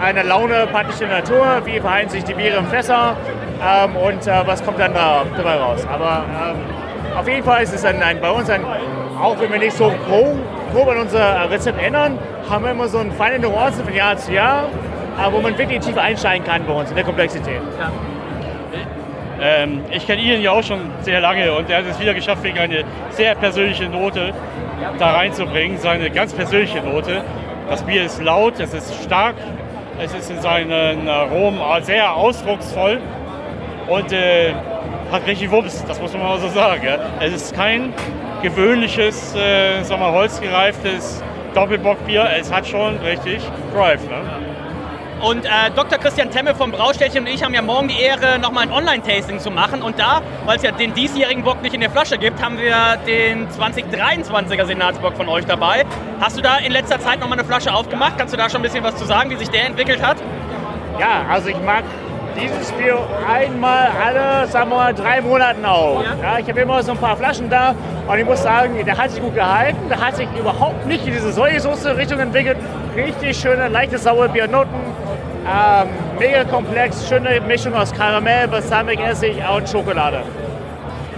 eine Laune, praktische Natur. Wie verhalten sich die Biere im Fässer? Ähm, und äh, was kommt dann da, dabei raus? Aber ähm, auf jeden Fall ist es ein, ein, bei uns ein, auch wenn wir nicht so grob, an unser Rezept ändern, haben wir immer so eine feine Nuancen von Jahr zu Jahr, äh, wo man wirklich tief einsteigen kann bei uns in der Komplexität. Ja. Ähm, ich kenne Ian ja auch schon sehr lange und er hat es wieder geschafft, wegen eine sehr persönliche Note da reinzubringen, seine ganz persönliche Note. Das Bier ist laut, es ist stark, es ist in seinen Aromen sehr ausdrucksvoll und äh, hat richtig Wumms, das muss man mal so sagen. Ja. Es ist kein gewöhnliches, äh, sagen wir, holzgereiftes Doppelbockbier, es hat schon richtig Drive. Ne? Und äh, Dr. Christian Temme vom Braustädtchen und ich haben ja morgen die Ehre, nochmal ein Online-Tasting zu machen. Und da, weil es ja den diesjährigen Bock nicht in der Flasche gibt, haben wir den 2023er Senatsbock von euch dabei. Hast du da in letzter Zeit nochmal eine Flasche aufgemacht? Kannst du da schon ein bisschen was zu sagen, wie sich der entwickelt hat? Ja, also ich mag dieses Bier einmal alle, sagen wir mal, drei Monaten auf. Ja. ich habe immer so ein paar Flaschen da und ich muss sagen, der hat sich gut gehalten. Der hat sich überhaupt nicht in diese Sojasauce-Richtung entwickelt. Richtig schöne, leichte Sauerbier-Noten. Ähm, mega komplex, schöne Mischung aus Karamell, Balsamikessig und Schokolade.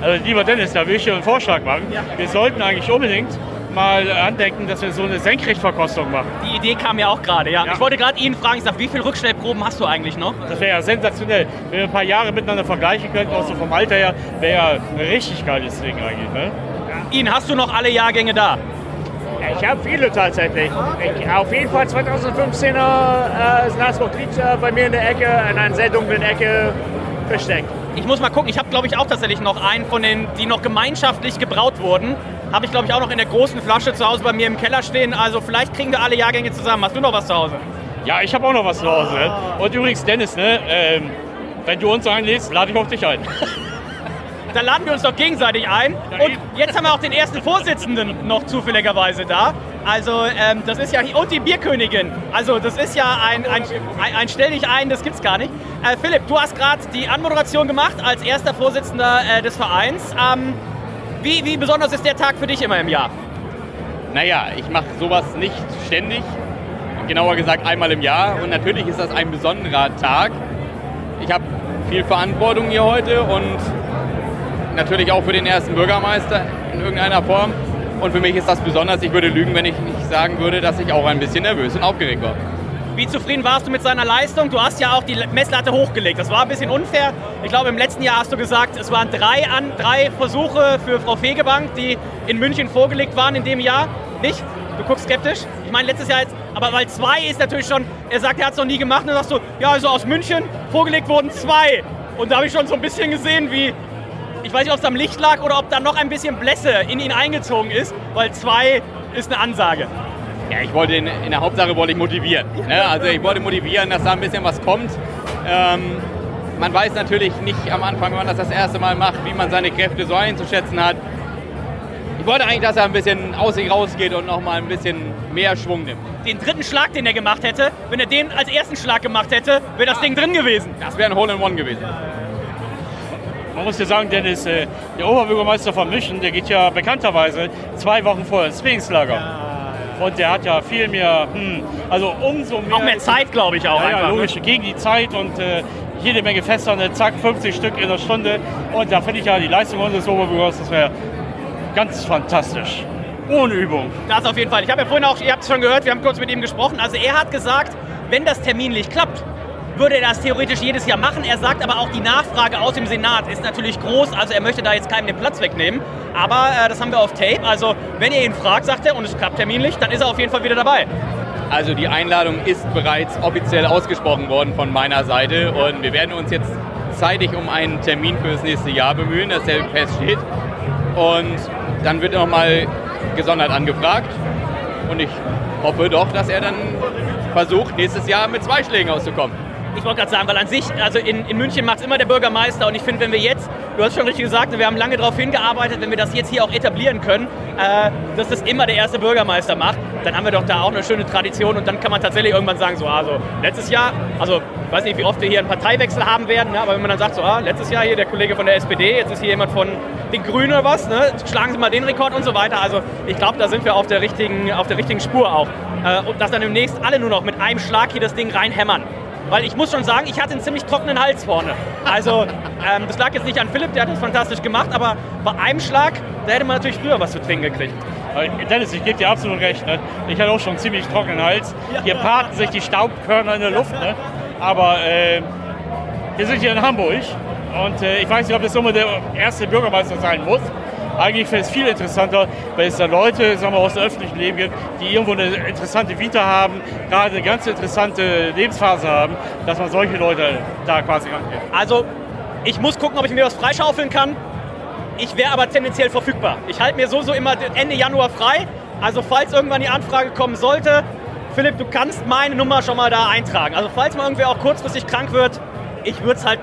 Also lieber Dennis, da will ich dir einen Vorschlag machen. Ja. Wir sollten eigentlich unbedingt mal andenken, dass wir so eine Senkrechtverkostung machen. Die Idee kam ja auch gerade, ja. ja. Ich wollte gerade Ihnen fragen, ich sag, wie viele Rückstellproben hast du eigentlich noch? Das wäre ja sensationell. Wenn wir ein paar Jahre miteinander vergleichen könnten, auch so vom Alter her, wäre ja ein richtig geiles Ding eigentlich. Ne? Ihnen, hast du noch alle Jahrgänge da? Ja, ich habe viele tatsächlich. Ich, auf jeden Fall 2015er äh, Salzburg liegt äh, bei mir in der Ecke, in einer sehr dunklen Ecke versteckt. Ich muss mal gucken, ich habe glaube ich auch tatsächlich noch einen von den, die noch gemeinschaftlich gebraut wurden habe ich, glaube ich, auch noch in der großen Flasche zu Hause bei mir im Keller stehen. Also vielleicht kriegen wir alle Jahrgänge zusammen. Hast du noch was zu Hause? Ja, ich habe auch noch was zu Hause. Und übrigens, Dennis, ne, ähm, wenn du uns einlädst, lade ich auf dich ein. Dann laden wir uns doch gegenseitig ein. Und jetzt haben wir auch den ersten Vorsitzenden noch zufälligerweise da. Also ähm, das ist ja und die Bierkönigin. Also das ist ja ein, ein, ein, ein Stell dich ein, das gibt's gar nicht. Äh, Philipp, du hast gerade die Anmoderation gemacht als erster Vorsitzender äh, des Vereins. Ähm, wie, wie besonders ist der Tag für dich immer im Jahr? Naja, ich mache sowas nicht ständig, genauer gesagt einmal im Jahr. Und natürlich ist das ein besonderer Tag. Ich habe viel Verantwortung hier heute und natürlich auch für den ersten Bürgermeister in irgendeiner Form. Und für mich ist das besonders. Ich würde lügen, wenn ich nicht sagen würde, dass ich auch ein bisschen nervös und aufgeregt war. Wie zufrieden warst du mit seiner Leistung? Du hast ja auch die Messlatte hochgelegt. Das war ein bisschen unfair. Ich glaube, im letzten Jahr hast du gesagt, es waren drei, an, drei Versuche für Frau Fegebank, die in München vorgelegt waren in dem Jahr. Nicht? Du guckst skeptisch. Ich meine, letztes Jahr jetzt, aber weil zwei ist natürlich schon, er sagt, er hat es noch nie gemacht. Und dann sagst du, ja, also aus München vorgelegt wurden zwei. Und da habe ich schon so ein bisschen gesehen, wie, ich weiß nicht, ob es am Licht lag oder ob da noch ein bisschen Blässe in ihn eingezogen ist, weil zwei ist eine Ansage. Ja, ich wollte in, in der Hauptsache wollte ich motivieren. Ne? Also ich wollte motivieren, dass da ein bisschen was kommt. Ähm, man weiß natürlich nicht am Anfang, wenn man das das erste Mal macht, wie man seine Kräfte so einzuschätzen hat. Ich wollte eigentlich, dass er ein bisschen aus sich rausgeht und nochmal ein bisschen mehr Schwung nimmt. Den dritten Schlag, den er gemacht hätte, wenn er den als ersten Schlag gemacht hätte, wäre das Ding drin gewesen. Das wäre ein Hole-in-One gewesen. Man muss ja sagen, Dennis, äh, der Oberbürgermeister von München, der geht ja bekannterweise zwei Wochen vorher ins Trainingslager. Und der hat ja viel mehr, hm, also umso mehr. Auch mehr Zeit, glaube ich auch. Ja, einfach, ja logisch, ne? gegen die Zeit und äh, jede Menge Fässer, ne, zack, 50 Stück in der Stunde. Und da finde ich ja die Leistung unseres Oberbürgers, das wäre ganz fantastisch. Ohne Übung. Das auf jeden Fall. Ich habe ja vorhin auch, ihr habt es schon gehört, wir haben kurz mit ihm gesprochen. Also er hat gesagt, wenn das terminlich klappt, würde er das theoretisch jedes Jahr machen. Er sagt aber auch, die Nachfrage aus dem Senat ist natürlich groß. Also er möchte da jetzt keinem den Platz wegnehmen. Aber äh, das haben wir auf Tape. Also wenn ihr ihn fragt, sagt er, und es klappt terminlich, dann ist er auf jeden Fall wieder dabei. Also die Einladung ist bereits offiziell ausgesprochen worden von meiner Seite. Und wir werden uns jetzt zeitig um einen Termin für das nächste Jahr bemühen, dass der feststeht. Und dann wird er nochmal gesondert angefragt. Und ich hoffe doch, dass er dann versucht, nächstes Jahr mit zwei Schlägen auszukommen ich wollte gerade sagen, weil an sich, also in, in München macht es immer der Bürgermeister und ich finde, wenn wir jetzt, du hast schon richtig gesagt, wir haben lange darauf hingearbeitet, wenn wir das jetzt hier auch etablieren können, äh, dass das immer der erste Bürgermeister macht, dann haben wir doch da auch eine schöne Tradition und dann kann man tatsächlich irgendwann sagen, so, also letztes Jahr, also weiß nicht, wie oft wir hier einen Parteiwechsel haben werden, ne? aber wenn man dann sagt, so, ah, letztes Jahr hier der Kollege von der SPD, jetzt ist hier jemand von den Grünen oder was, ne? schlagen Sie mal den Rekord und so weiter. Also ich glaube, da sind wir auf der richtigen, auf der richtigen Spur auch. Äh, und dass dann demnächst alle nur noch mit einem Schlag hier das Ding reinhämmern. Weil ich muss schon sagen, ich hatte einen ziemlich trockenen Hals vorne. Also ähm, das lag jetzt nicht an Philipp, der hat das fantastisch gemacht, aber bei einem Schlag, da hätte man natürlich früher was zu trinken gekriegt. Dennis, ich gebe dir absolut recht. Ne? Ich hatte auch schon einen ziemlich trockenen Hals. Hier paarten sich die Staubkörner in der Luft. Ne? Aber äh, wir sind hier in Hamburg und äh, ich weiß nicht, ob das immer der erste Bürgermeister sein muss. Eigentlich wäre es viel interessanter, weil es da Leute sagen wir, aus dem öffentlichen Leben gibt, die irgendwo eine interessante Vita haben, gerade eine ganz interessante Lebensphase haben, dass man solche Leute da quasi rangeht. Also, ich muss gucken, ob ich mir was freischaufeln kann. Ich wäre aber tendenziell verfügbar. Ich halte mir so, so immer Ende Januar frei. Also, falls irgendwann die Anfrage kommen sollte, Philipp, du kannst meine Nummer schon mal da eintragen. Also, falls mal irgendwer auch kurzfristig krank wird, ich würde es halt.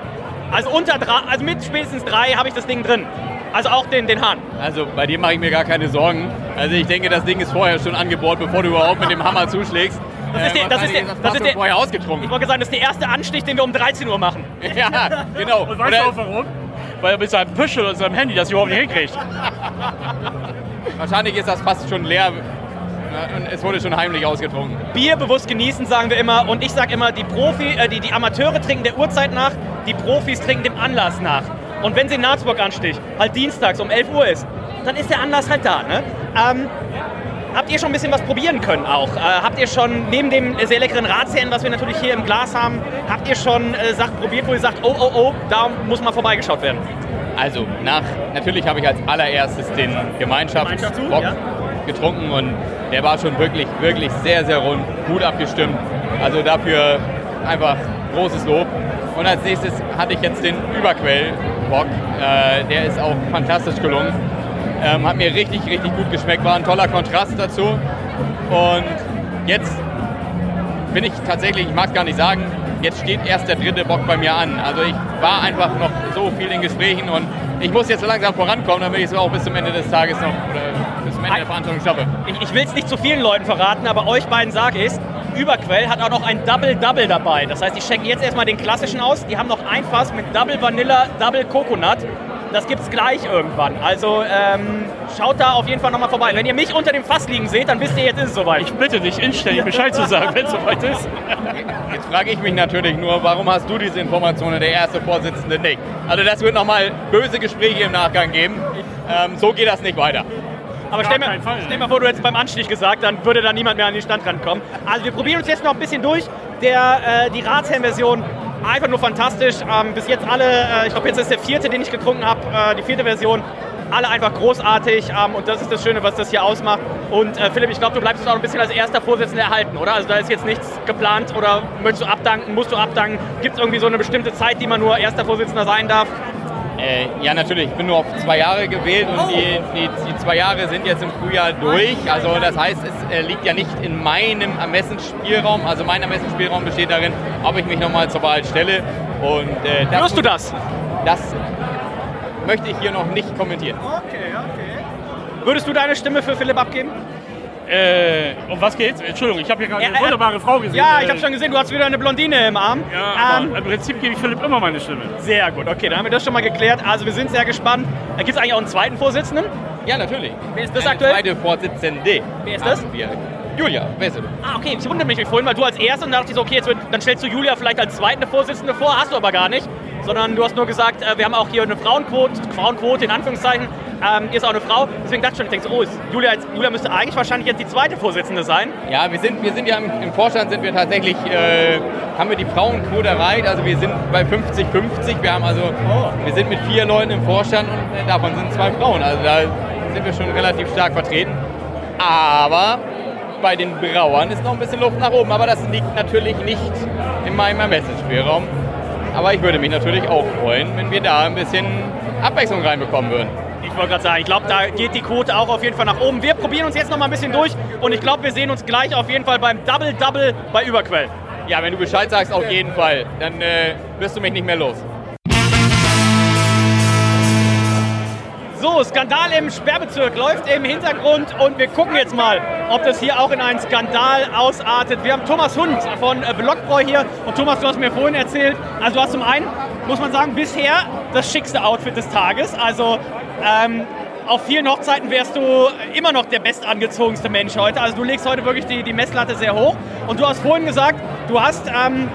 Also, unter drei, also mit spätestens drei habe ich das Ding drin. Also auch den, den Hahn. Also bei dir mache ich mir gar keine Sorgen. Also ich denke, das Ding ist vorher schon angebohrt, bevor du überhaupt mit dem Hammer zuschlägst. Das ist, der, das ist, der, das ist der, vorher ausgetrunken. Ich wollte sagen, das ist der erste Anstich, den wir um 13 Uhr machen. ja, genau. Und weißt du auch warum? Weil er mit seinem Püschel und seinem Handy das überhaupt nicht hinkriegt. Wahrscheinlich ist das fast schon leer und es wurde schon heimlich ausgetrunken. Bier bewusst genießen, sagen wir immer. Und ich sage immer, die, Profi, äh, die, die Amateure trinken der Uhrzeit nach, die Profis trinken dem Anlass nach. Und wenn sie in Narzburg ansticht, halt dienstags um 11 Uhr ist, dann ist der Anlass halt da. Ne? Ähm, habt ihr schon ein bisschen was probieren können auch? Äh, habt ihr schon neben dem sehr leckeren Ratsherren, was wir natürlich hier im Glas haben, habt ihr schon äh, Sachen probiert, wo ihr sagt, oh, oh, oh, da muss mal vorbeigeschaut werden? Also, nach, natürlich habe ich als allererstes den Gemeinschaftsbock ja. getrunken und der war schon wirklich, wirklich sehr, sehr rund, gut abgestimmt. Also dafür einfach großes Lob. Und als nächstes hatte ich jetzt den Überquellbock. Äh, der ist auch fantastisch gelungen. Ähm, hat mir richtig, richtig gut geschmeckt. War ein toller Kontrast dazu. Und jetzt bin ich tatsächlich, ich mag es gar nicht sagen, jetzt steht erst der dritte Bock bei mir an. Also ich war einfach noch so viel in Gesprächen und ich muss jetzt so langsam vorankommen, damit ich es auch bis zum Ende des Tages noch oder bis zum Ende der Verhandlung schaffe. Ich, ich will es nicht zu vielen Leuten verraten, aber euch beiden sage ich Überquell hat auch noch ein Double-Double dabei. Das heißt, die schenken jetzt erstmal den klassischen aus. Die haben noch ein Fass mit Double Vanilla, Double Coconut. Das gibt es gleich irgendwann. Also ähm, schaut da auf jeden Fall nochmal vorbei. Wenn ihr mich unter dem Fass liegen seht, dann wisst ihr, jetzt ist es soweit. Ich bitte dich inständig Bescheid zu sagen, wenn es soweit ist. Jetzt frage ich mich natürlich nur, warum hast du diese Informationen, der erste Vorsitzende nicht? Also das wird nochmal böse Gespräche im Nachgang geben. Ähm, so geht das nicht weiter. Aber stell mir, stell mir vor, du hättest beim Anstich gesagt, dann würde da niemand mehr an den Stand rankommen. Also wir probieren uns jetzt noch ein bisschen durch. Der, äh, die Ratsherrn-Version einfach nur fantastisch. Ähm, bis jetzt alle, äh, ich glaube jetzt ist der vierte, den ich getrunken habe, äh, die vierte Version. Alle einfach großartig ähm, und das ist das Schöne, was das hier ausmacht. Und äh, Philipp, ich glaube, du bleibst uns auch ein bisschen als erster Vorsitzender erhalten, oder? Also da ist jetzt nichts geplant oder möchtest du abdanken, musst du abdanken? Gibt es irgendwie so eine bestimmte Zeit, die man nur erster Vorsitzender sein darf? Äh, ja, natürlich. Ich bin nur auf zwei Jahre gewählt und die, die, die, zwei Jahre sind jetzt im Frühjahr durch. Also das heißt, es äh, liegt ja nicht in meinem Ermessensspielraum. Also mein Ermessensspielraum besteht darin, ob ich mich nochmal zur Wahl stelle. Und, äh, das, Wirst du das? Das möchte ich hier noch nicht kommentieren. Okay, okay. Würdest du deine Stimme für Philipp abgeben? Äh, um was geht's? Entschuldigung, ich habe hier gerade eine wunderbare Frau gesehen. Ja, ich habe schon gesehen, du hast wieder eine Blondine im Arm. Ja, ähm, im Prinzip gebe ich Philipp immer meine Stimme. Sehr gut, okay, dann haben wir das schon mal geklärt. Also wir sind sehr gespannt. Gibt es eigentlich auch einen zweiten Vorsitzenden? Ja, natürlich. Wer ist das Eine aktuell? zweite Vorsitzende. Wer ist das? Wir. Julia, wer ist du? Ah, okay, ich wundere mich vorhin, weil du als Erste und dann dachte ich so, okay, jetzt wird, dann stellst du Julia vielleicht als zweite Vorsitzende vor, hast du aber gar nicht. Sondern du hast nur gesagt, äh, wir haben auch hier eine Frauenquote, Frauenquote in Anführungszeichen, ähm, hier ist auch eine Frau. Deswegen dachte ich schon, ich denke so, oh, Julia, jetzt, Julia müsste eigentlich wahrscheinlich jetzt die zweite Vorsitzende sein. Ja, wir sind, wir sind ja im, im Vorstand sind wir tatsächlich, äh, haben wir die Frauenquote erreicht. Also wir sind bei 50-50. Wir haben also, wir sind mit vier Leuten im Vorstand und äh, davon sind zwei Frauen. Also da sind wir schon relativ stark vertreten. Aber bei den Brauern ist noch ein bisschen Luft nach oben. Aber das liegt natürlich nicht in meinem Ermessensspielraum. Aber ich würde mich natürlich auch freuen, wenn wir da ein bisschen Abwechslung reinbekommen würden. Ich wollte gerade sagen, ich glaube, da geht die Quote auch auf jeden Fall nach oben. Wir probieren uns jetzt noch mal ein bisschen durch und ich glaube, wir sehen uns gleich auf jeden Fall beim Double-Double bei Überquell. Ja, wenn du Bescheid sagst, auf jeden Fall. Dann äh, wirst du mich nicht mehr los. So, Skandal im Sperrbezirk läuft im Hintergrund und wir gucken jetzt mal, ob das hier auch in einen Skandal ausartet. Wir haben Thomas Hund von Blockbräu hier. Und Thomas, du hast mir vorhin erzählt, also du hast zum einen, muss man sagen, bisher das schickste Outfit des Tages. Also ähm, auf vielen Hochzeiten wärst du immer noch der bestangezogenste Mensch heute. Also du legst heute wirklich die, die Messlatte sehr hoch. Und du hast vorhin gesagt, du hast ähm,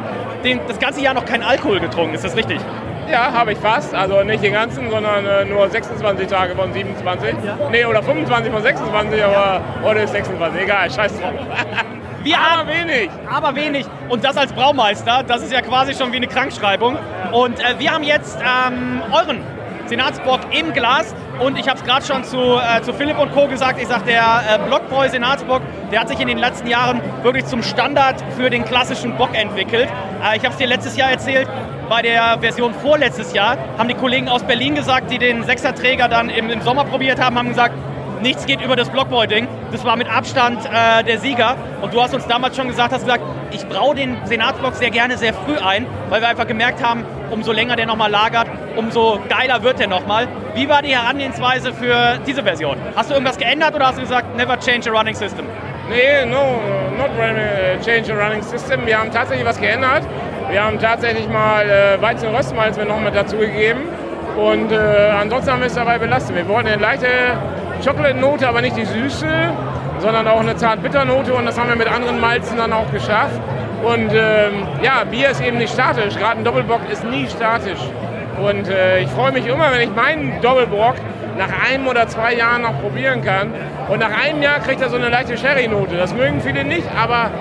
den, das ganze Jahr noch keinen Alkohol getrunken. Ist das richtig? Ja, habe ich fast. Also nicht den ganzen, sondern äh, nur 26 Tage von 27. Ja. Nee, oder 25 von 26, aber heute ist 26. Egal, scheiß drauf. Wir aber wenig. Aber wenig. Und das als Braumeister, das ist ja quasi schon wie eine Krankschreibung. Und äh, wir haben jetzt ähm, euren Senatsbock im Glas. Und ich habe es gerade schon zu, äh, zu Philipp und Co. gesagt. Ich sage, der äh, Blockbräu Senatsbock, der hat sich in den letzten Jahren wirklich zum Standard für den klassischen Bock entwickelt. Äh, ich habe es dir letztes Jahr erzählt. Bei der Version vorletztes Jahr haben die Kollegen aus Berlin gesagt, die den Sechserträger dann im, im Sommer probiert haben, haben gesagt, nichts geht über das Blockboy-Ding. Das war mit Abstand äh, der Sieger. Und du hast uns damals schon gesagt, hast gesagt, ich braue den Senatsblock sehr gerne sehr früh ein, weil wir einfach gemerkt haben, umso länger der nochmal lagert, umso geiler wird der nochmal. Wie war die Herangehensweise für diese Version? Hast du irgendwas geändert oder hast du gesagt, never change a running system? Nee, no, not change a running system. Wir haben tatsächlich was geändert. Wir haben tatsächlich mal äh, Weizen-Röstmalz noch mit dazugegeben. Und äh, ansonsten haben wir es dabei belastet. Wir wollten eine leichte Chocolate-Note, aber nicht die Süße, sondern auch eine zart-bitter-Note und das haben wir mit anderen Malzen dann auch geschafft. Und ähm, ja, Bier ist eben nicht statisch, gerade ein Doppelbock ist nie statisch. Und äh, ich freue mich immer, wenn ich meinen Doppelbock nach einem oder zwei Jahren noch probieren kann. Und nach einem Jahr kriegt er so eine leichte Sherry-Note. Das mögen viele nicht, aber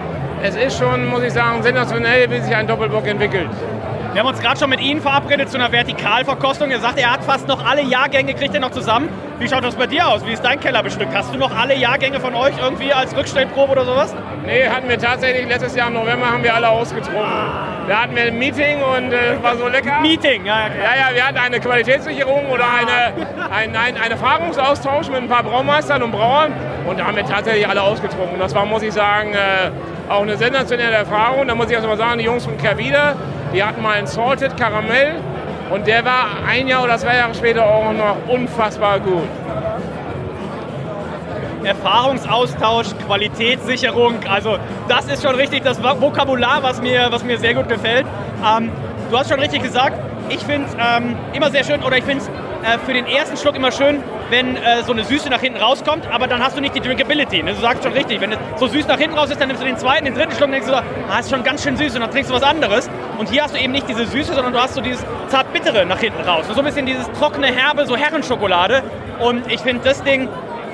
es ist schon, muss ich sagen, sensationell, wie sich ein Doppelbock entwickelt. Wir haben uns gerade schon mit Ihnen verabredet zu einer Vertikalverkostung. Er sagt, er hat fast noch alle Jahrgänge, kriegt er noch zusammen. Wie schaut das bei dir aus? Wie ist dein Keller bestückt? Hast du noch alle Jahrgänge von euch irgendwie als Rückstellprobe oder sowas? Nee, hatten wir tatsächlich. Letztes Jahr im November haben wir alle ausgetrunken. Da hatten wir ein Meeting und es äh, war so lecker. Meeting, ja, klar. Ja, ja, wir hatten eine Qualitätssicherung oder eine, ein, ein, einen Erfahrungsaustausch mit ein paar Braumeistern und Brauern und da haben wir tatsächlich alle ausgetrunken. Das war, muss ich sagen, äh, auch eine sensationelle Erfahrung. Da muss ich erst mal sagen, die Jungs von Kervida, die hatten mal einen Salted Karamell und der war ein Jahr oder zwei Jahre später auch noch unfassbar gut. Erfahrungsaustausch, Qualitätssicherung, also das ist schon richtig das Vokabular, was mir, was mir sehr gut gefällt. Ähm, du hast schon richtig gesagt, ich finde es ähm, immer sehr schön oder ich finde es äh, für den ersten Schluck immer schön, wenn äh, so eine Süße nach hinten rauskommt, aber dann hast du nicht die Drinkability. Ne? Du sagst schon richtig, wenn es so süß nach hinten raus ist, dann nimmst du den zweiten, den dritten Schluck und denkst du, so, ah, ist schon ganz schön süß und dann trinkst du was anderes. Und hier hast du eben nicht diese Süße, sondern du hast so dieses zart-bittere nach hinten raus. So ein bisschen dieses trockene, herbe, so Herrenschokolade. Und ich finde das Ding,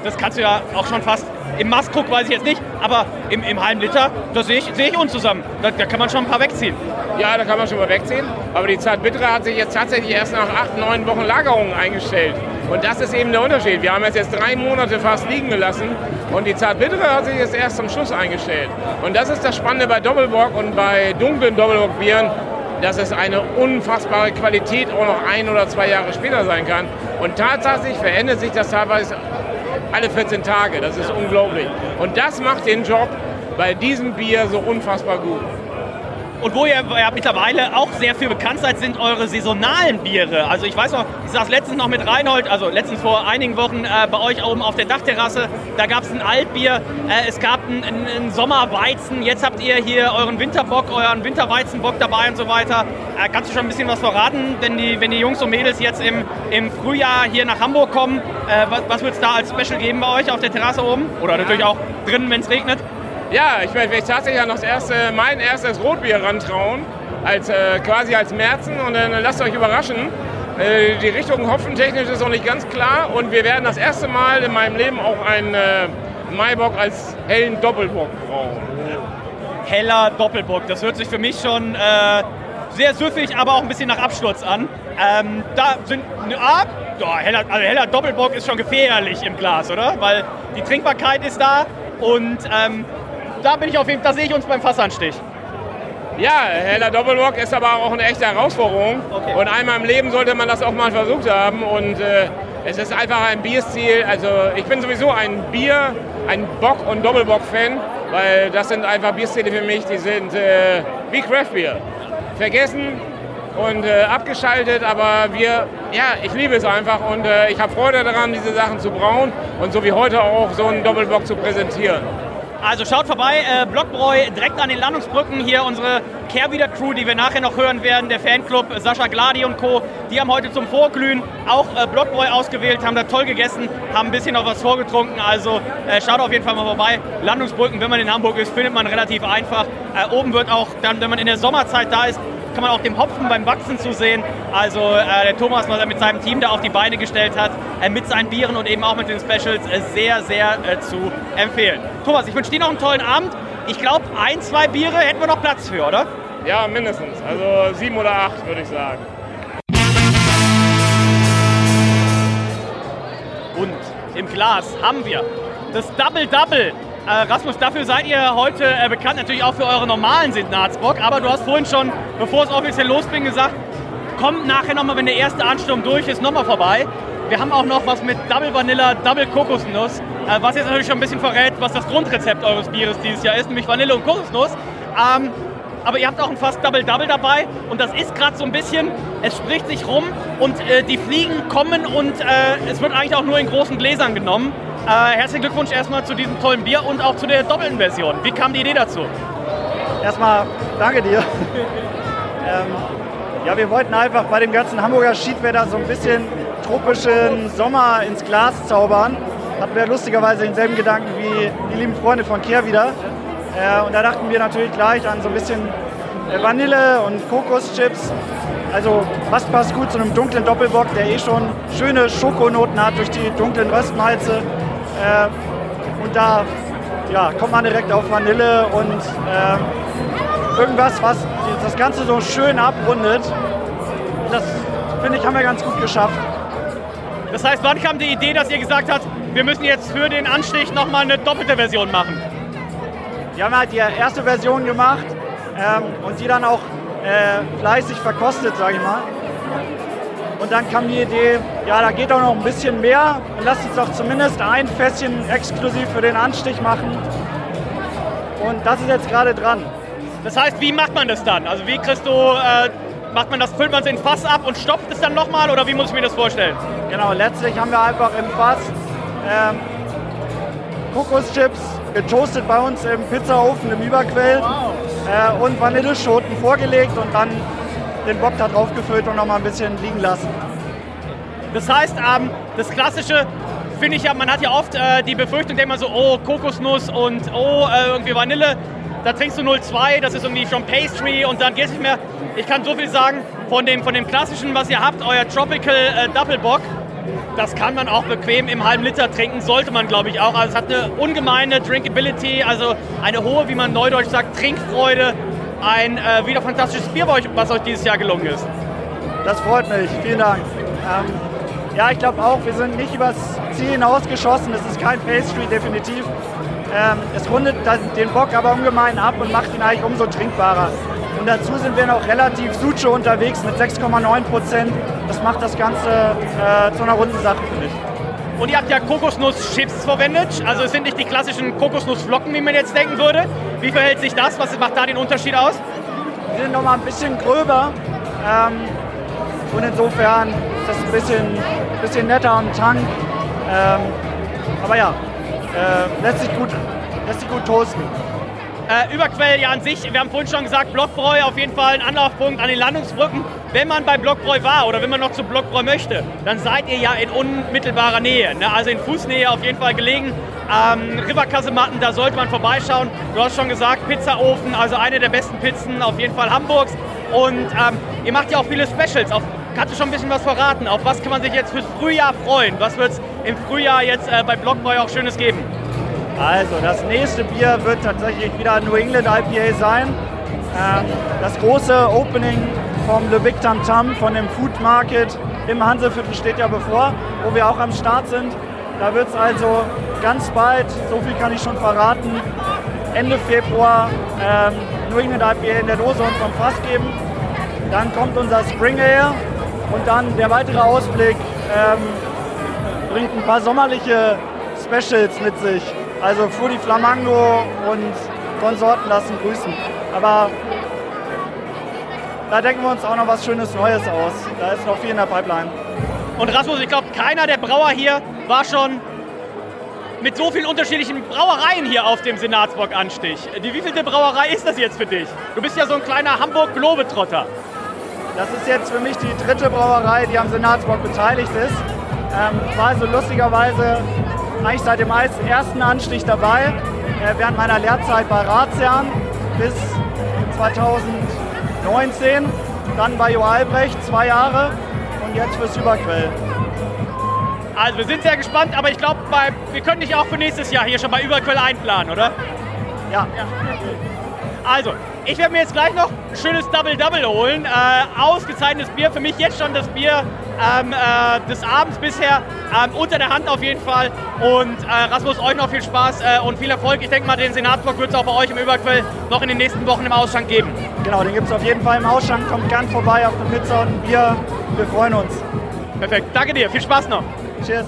das kannst du ja auch schon fast im Maßkrug weiß ich jetzt nicht, aber im, im halben Liter, da sehe ich, seh ich uns zusammen. Da, da, kann man schon ein paar wegziehen. Ja, da kann man schon mal wegziehen. Aber die Zartbittere hat sich jetzt tatsächlich erst nach acht, neun Wochen Lagerung eingestellt. Und das ist eben der Unterschied. Wir haben es jetzt drei Monate fast liegen gelassen und die Zartbittere hat sich jetzt erst zum Schluss eingestellt. Und das ist das Spannende bei Doppelbock und bei dunklen Doppelbockbieren, dass es eine unfassbare Qualität auch noch ein oder zwei Jahre später sein kann. Und tatsächlich verändert sich das teilweise alle 14 Tage. Das ist unglaublich. Und das macht den Job bei diesem Bier so unfassbar gut. Und wo ihr ja mittlerweile auch sehr für bekannt seid, sind eure saisonalen Biere. Also ich weiß noch, ich saß letztens noch mit Reinhold, also letztens vor einigen Wochen äh, bei euch oben auf der Dachterrasse. Da gab es ein Altbier, äh, es gab einen Sommerweizen. Jetzt habt ihr hier euren Winterbock, euren Winterweizenbock dabei und so weiter. Äh, kannst du schon ein bisschen was verraten, wenn die, wenn die Jungs und Mädels jetzt im, im Frühjahr hier nach Hamburg kommen? Äh, was was wird es da als Special geben bei euch auf der Terrasse oben? Oder natürlich auch drinnen, wenn es regnet? Ja, ich werde mich tatsächlich noch das erste, mein erstes Rotbier rantrauen, als, äh, quasi als Märzen und dann lasst euch überraschen. Äh, die Richtung hopfentechnisch ist noch nicht ganz klar und wir werden das erste Mal in meinem Leben auch einen äh, Maibock als hellen Doppelbock brauen. Heller Doppelbock, das hört sich für mich schon äh, sehr süffig, aber auch ein bisschen nach Absturz an. Ähm, da sind, ah, oh, heller, also heller Doppelbock ist schon gefährlich im Glas, oder? Weil die Trinkbarkeit ist da und ähm, da bin ich auf jeden Fall, da sehe ich uns beim Fassanstich. Ja, heller Doppelbock ist aber auch eine echte Herausforderung. Okay. Und einmal im Leben sollte man das auch mal versucht haben. Und äh, es ist einfach ein Bierstil. Also ich bin sowieso ein Bier, ein Bock- und Doppelbock-Fan, weil das sind einfach Bierstile für mich, die sind äh, wie Craft Beer. Vergessen und äh, abgeschaltet, aber wir, ja, ich liebe es einfach und äh, ich habe Freude daran, diese Sachen zu brauen und so wie heute auch so einen Doppelbock zu präsentieren. Also schaut vorbei, äh, Blockbräu direkt an den Landungsbrücken. Hier unsere Kehrwieder-Crew, die wir nachher noch hören werden, der Fanclub Sascha Gladi und Co. Die haben heute zum Vorglühen auch äh, Blockbräu ausgewählt, haben da toll gegessen, haben ein bisschen noch was vorgetrunken. Also äh, schaut auf jeden Fall mal vorbei. Landungsbrücken, wenn man in Hamburg ist, findet man relativ einfach. Äh, oben wird auch dann, wenn man in der Sommerzeit da ist, kann man auch dem Hopfen beim Wachsen zusehen. Also äh, der Thomas, was er mit seinem Team da auf die Beine gestellt hat, äh, mit seinen Bieren und eben auch mit den Specials, äh, sehr, sehr äh, zu empfehlen. Thomas, ich wünsche dir noch einen tollen Abend. Ich glaube, ein, zwei Biere hätten wir noch Platz für, oder? Ja, mindestens. Also sieben oder acht, würde ich sagen. Und im Glas haben wir das Double Double äh, Rasmus, dafür seid ihr heute äh, bekannt, natürlich auch für eure normalen Sitnarzbock. Aber du hast vorhin schon, bevor es offiziell losging, gesagt, kommt nachher nochmal, wenn der erste Ansturm durch ist, nochmal vorbei. Wir haben auch noch was mit Double Vanilla, Double Kokosnuss, äh, was jetzt natürlich schon ein bisschen verrät, was das Grundrezept eures Bieres dieses Jahr ist, nämlich Vanille und Kokosnuss. Ähm, aber ihr habt auch ein fast Double Double dabei und das ist gerade so ein bisschen, es spricht sich rum und äh, die Fliegen kommen und äh, es wird eigentlich auch nur in großen Gläsern genommen. Äh, herzlichen Glückwunsch erstmal zu diesem tollen Bier und auch zu der doppelten Version. Wie kam die Idee dazu? Erstmal danke dir. ähm, ja, wir wollten einfach bei dem ganzen Hamburger Schiedwetter so ein bisschen tropischen Sommer ins Glas zaubern. Hatten wir lustigerweise denselben Gedanken wie die lieben Freunde von Kehr wieder. Äh, und da dachten wir natürlich gleich an so ein bisschen äh, Vanille und Kokoschips. Also was passt gut zu einem dunklen Doppelbock, der eh schon schöne Schokonoten hat durch die dunklen Röstmalze. Äh, und da ja, kommt man direkt auf Vanille und irgendwas, was das Ganze so schön abrundet. Das finde ich, haben wir ganz gut geschafft. Das heißt, wann kam die Idee, dass ihr gesagt habt, wir müssen jetzt für den Anstich nochmal eine doppelte Version machen? Wir haben halt die erste Version gemacht ähm, und die dann auch äh, fleißig verkostet, sage ich mal. Und dann kam die Idee, ja, da geht auch noch ein bisschen mehr. Lasst uns doch zumindest ein Fässchen exklusiv für den Anstich machen. Und das ist jetzt gerade dran. Das heißt, wie macht man das dann? Also wie kriegst du, äh, macht man das, füllt man es in Fass ab und stopft es dann nochmal oder wie muss ich mir das vorstellen? Genau, letztlich haben wir einfach im Fass ähm, Kokoschips getoastet bei uns im Pizzaofen im Überquell wow. äh, und Vanilleschoten vorgelegt und dann den Bock da drauf gefüllt und noch mal ein bisschen liegen lassen. Das heißt, ähm, das Klassische finde ich ja, man hat ja oft äh, die Befürchtung, denkt man so, oh, Kokosnuss und oh, äh, irgendwie Vanille. Da trinkst du 0,2, das ist irgendwie schon Pastry und dann geht es nicht mehr. Ich kann so viel sagen, von dem, von dem Klassischen, was ihr habt, euer Tropical äh, Double Bock, das kann man auch bequem im halben Liter trinken, sollte man glaube ich auch. Also es hat eine ungemeine Drinkability, also eine hohe, wie man neudeutsch sagt, Trinkfreude ein äh, wieder fantastisches Bier, was euch dieses Jahr gelungen ist. Das freut mich, vielen Dank. Ähm, ja, ich glaube auch, wir sind nicht übers Ziel hinausgeschossen. Es ist kein Pastry, definitiv. Ähm, es rundet den Bock aber ungemein ab und macht ihn eigentlich umso trinkbarer. Und dazu sind wir noch relativ Suche unterwegs mit 6,9 Prozent. Das macht das Ganze äh, zu einer runden Sache, finde ich. Und ihr habt ja Kokosnuss-Chips verwendet. Also es sind nicht die klassischen Kokosnussflocken, wie man jetzt denken würde. Wie verhält sich das? Was macht da den Unterschied aus? Die sind nochmal ein bisschen gröber. Ähm, und insofern ist das ein bisschen, bisschen netter am Tank. Ähm, aber ja, äh, lässt, sich gut, lässt sich gut toasten. Äh, Überquell ja an sich, wir haben vorhin schon gesagt, Blockbräu auf jeden Fall ein Anlaufpunkt an den Landungsbrücken. Wenn man bei Blockbräu war oder wenn man noch zu Blockbräu möchte, dann seid ihr ja in unmittelbarer Nähe, ne? also in Fußnähe auf jeden Fall gelegen. Ähm, Riverkasematten, da sollte man vorbeischauen. Du hast schon gesagt, Pizzaofen, also eine der besten Pizzen auf jeden Fall Hamburgs. Und ähm, ihr macht ja auch viele Specials. Auf, kannst du schon ein bisschen was verraten? Auf was kann man sich jetzt fürs Frühjahr freuen? Was wird es im Frühjahr jetzt äh, bei Blockbräu auch Schönes geben? Also, das nächste Bier wird tatsächlich wieder New England IPA sein. Ähm, das große Opening vom Le Big Tam Tam, von dem Food Market im Hanseviertel steht ja bevor, wo wir auch am Start sind. Da wird es also ganz bald, so viel kann ich schon verraten, Ende Februar ähm, New England IPA in der Dose und vom Fass geben. Dann kommt unser Spring Ale und dann der weitere Ausblick ähm, bringt ein paar sommerliche Specials mit sich. Also Fudi Flamango und Konsorten lassen grüßen. Aber da denken wir uns auch noch was Schönes Neues aus. Da ist noch viel in der Pipeline. Und Rasmus, ich glaube, keiner der Brauer hier war schon mit so vielen unterschiedlichen Brauereien hier auf dem Senatsbock-Anstich. Die wievielte Brauerei ist das jetzt für dich? Du bist ja so ein kleiner Hamburg-Globetrotter. Das ist jetzt für mich die dritte Brauerei, die am Senatsbock beteiligt ist. Ähm, war also lustigerweise eigentlich seit dem ersten Anstich dabei, äh, während meiner Lehrzeit bei Ratsherrn bis 2019, dann bei Jo Albrecht zwei Jahre und jetzt fürs Überquell. Also wir sind sehr gespannt, aber ich glaube, wir können dich auch für nächstes Jahr hier schon bei Überquell einplanen, oder? Ja. ja. Also, ich werde mir jetzt gleich noch ein schönes Double-Double holen. Äh, ausgezeichnetes Bier, für mich jetzt schon das Bier ähm, äh, des Abends bisher. Ähm, unter der Hand auf jeden Fall. Und äh, Rasmus, euch noch viel Spaß äh, und viel Erfolg. Ich denke mal, den Senatsbock wird es auch bei euch im Überquell noch in den nächsten Wochen im Ausschank geben. Genau, den gibt es auf jeden Fall im Ausschank. Kommt gern vorbei auf eine Pizza und ein Bier. Wir freuen uns. Perfekt, danke dir. Viel Spaß noch. Cheers.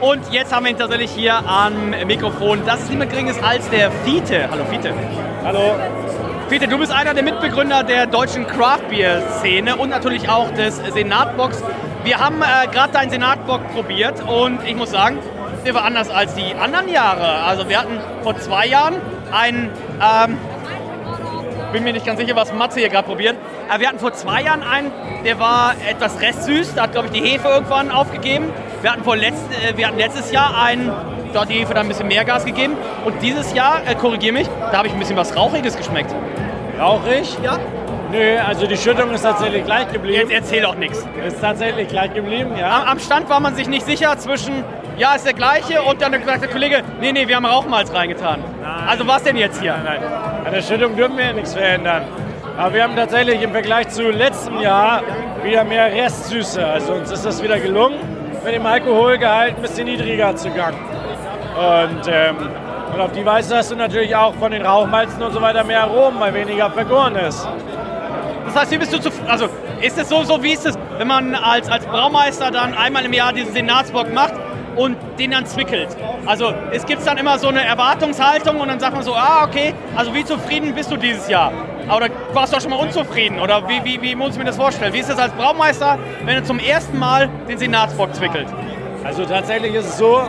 Und jetzt haben wir ihn tatsächlich hier am Mikrofon. Das ist niemand geringes als der Fiete. Hallo Fiete. Hallo. Fiete, du bist einer der Mitbegründer der deutschen Craft Beer Szene und natürlich auch des Senatbox. Wir haben äh, gerade deinen Senatbock probiert und ich muss sagen, der war anders als die anderen Jahre. Also wir hatten vor zwei Jahren einen, ähm, bin mir nicht ganz sicher, was Matze hier gerade probiert, aber wir hatten vor zwei Jahren einen, der war etwas restsüß, da hat glaube ich die Hefe irgendwann aufgegeben. Wir hatten, vor letzt, äh, wir hatten letztes Jahr einen, da hat die Hefe dann ein bisschen mehr Gas gegeben. Und dieses Jahr, äh, korrigiere mich, da habe ich ein bisschen was Rauchiges geschmeckt. Rauchig? Ja. Nö, also die Schüttung ist tatsächlich gleich geblieben. Jetzt erzähl doch nichts. Ist tatsächlich gleich geblieben, ja. Am, am, Stand war man sich nicht sicher zwischen, ja, ist der gleiche und dann sagt der Kollege, nee, nee, wir haben Rauchmalz reingetan. Nein. Also was denn jetzt hier? Nein, nein. An der Schüttung dürfen wir ja nichts verändern. Aber wir haben tatsächlich im Vergleich zu letztem Jahr wieder mehr Restsüße. Also uns ist das wieder gelungen mit dem Alkoholgehalt ein bisschen niedriger zu gang. Und, ähm, und auf die Weise hast du natürlich auch von den Rauchmalzen und so weiter mehr Aromen, weil weniger vergoren ist. Das heißt, wie bist du zufrieden? Also ist es so, so wie ist es, wenn man als, als Braumeister dann einmal im Jahr diesen Senatsbock macht und den dann zwickelt? Also es gibt dann immer so eine Erwartungshaltung und dann sagt man so, ah okay, also wie zufrieden bist du dieses Jahr? Oder warst du auch schon mal unzufrieden? Oder wie, wie, wie muss ich mir das vorstellen? Wie ist das als Braumeister, wenn er zum ersten Mal den Senatsbock zwickelt? Also tatsächlich ist es so,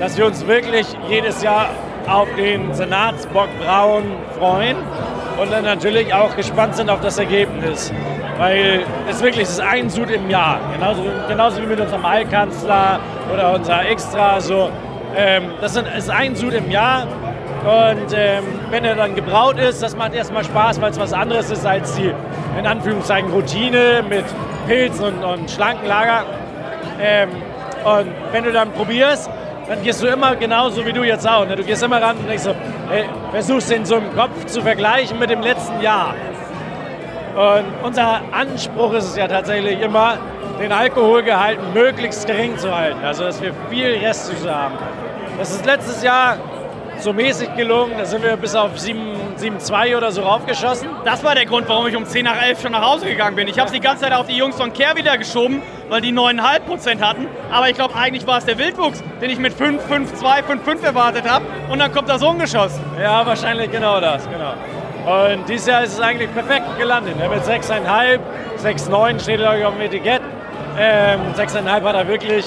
dass wir uns wirklich jedes Jahr auf den Senatsbock Brauen freuen und dann natürlich auch gespannt sind auf das Ergebnis. Weil es wirklich ist ein Sud im Jahr. Genauso, genauso wie mit unserem Allkanzler oder unser Extra. So, ähm, das ist ein Sud im Jahr und ähm, wenn er dann gebraut ist, das macht erstmal Spaß, weil es was anderes ist als die, in Anführungszeichen, Routine mit Pilz und, und Schlankenlager. Ähm, und wenn du dann probierst, dann gehst du immer genauso wie du jetzt auch. Ne? Du gehst immer ran und denkst so, hey, versuchst den so im Kopf zu vergleichen mit dem letzten Jahr. Und unser Anspruch ist es ja tatsächlich immer, den Alkoholgehalt möglichst gering zu halten. Also, dass wir viel Restsüße haben. Das ist letztes Jahr so mäßig gelungen. Da sind wir bis auf 7,2 oder so raufgeschossen. Das war der Grund, warum ich um 10 nach 11 schon nach Hause gegangen bin. Ich habe es die ganze Zeit auf die Jungs von Care wieder geschoben, weil die 9,5 Prozent hatten. Aber ich glaube, eigentlich war es der Wildwuchs, den ich mit 5, 5, 2, 5, 5 erwartet habe. Und dann kommt das umgeschossen. Ja, wahrscheinlich genau das, genau. Und dieses Jahr ist es eigentlich perfekt gelandet. Ne? Mit 6,5, 6,9 steht glaube ich auf dem Etikett. Ähm, 6,5 hat er wirklich.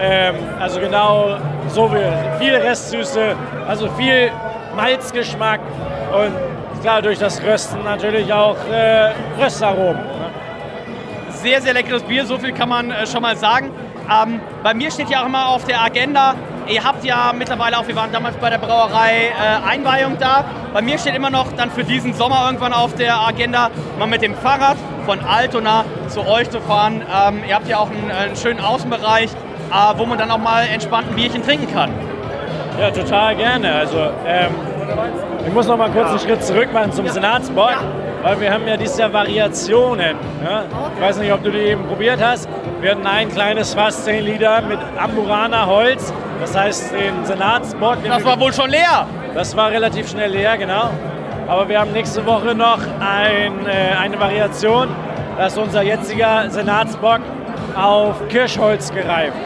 Ähm, also genau so viel, viel Restsüße, also viel Malzgeschmack und klar durch das Rösten natürlich auch äh, Röstaromen. Ne? Sehr, sehr leckeres Bier, so viel kann man äh, schon mal sagen. Ähm, bei mir steht ja auch immer auf der Agenda, ihr habt ja mittlerweile auch, wir waren damals bei der Brauerei äh, Einweihung da. Bei mir steht immer noch dann für diesen Sommer irgendwann auf der Agenda, mal mit dem Fahrrad von Altona zu euch zu fahren. Ähm, ihr habt ja auch einen, einen schönen Außenbereich, äh, wo man dann auch mal entspannt ein Bierchen trinken kann. Ja, total gerne. Also ähm, ich muss noch mal kurz einen Schritt zurück machen zum ja. Senatsbock, ja. weil wir haben ja dieses Jahr Variationen. Ja? Ich weiß nicht, ob du die eben probiert hast. Wir hatten ein kleines Fass 10 Liter mit Amburana Holz. Das heißt, den Senatsbock. Das war wohl schon leer. Das war relativ schnell leer, genau. Aber wir haben nächste Woche noch ein, äh, eine Variation. Das ist unser jetziger Senatsbock auf Kirschholz gereift.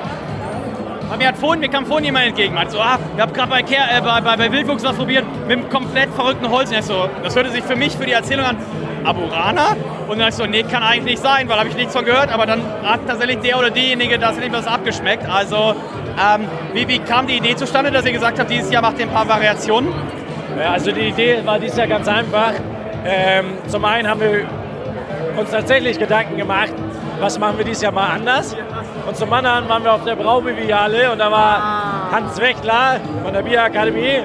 mir, hat vorhin, mir kam vorhin jemand entgegen, meinte so, ah, ich habe gerade bei, äh, bei, bei, bei Wildwuchs was probiert mit einem komplett verrückten Holz. Und so, das hörte sich für mich, für die Erzählung an, Aburana. Und dann dachte ich so, nee, kann eigentlich nicht sein, weil habe ich nichts von gehört. Aber dann hat tatsächlich der oder diejenige das etwas abgeschmeckt. Also ähm, wie, wie kam die Idee zustande, dass ihr gesagt habt, dieses Jahr macht ihr ein paar Variationen? Ja, also die Idee war dieses Jahr ganz einfach. Ähm, zum einen haben wir uns tatsächlich Gedanken gemacht, was machen wir dieses Jahr mal anders. Und zum anderen waren wir auf der Braubiviale und da war Hans Wechtler von der Bierakademie.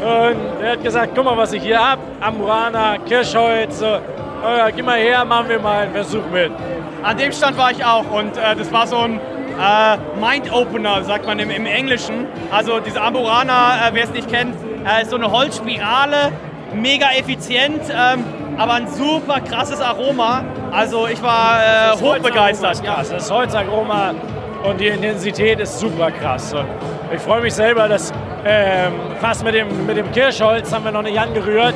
Und er hat gesagt, guck mal, was ich hier habe. Amburana, Kirschholz. So. Oh, geh mal her, machen wir mal einen Versuch mit. An dem Stand war ich auch und äh, das war so ein äh, Mind-Opener, sagt man im, im, Englischen. Also diese Amburana, äh, wer es nicht kennt, äh, ist so eine Holzspirale, mega effizient, ähm, aber ein super krasses Aroma. Also ich war äh, hochbegeistert. Ja, das Holzaroma und die Intensität ist super krass. Ich freue mich selber, dass ähm, fast mit dem, mit dem Kirschholz haben wir noch nicht angerührt.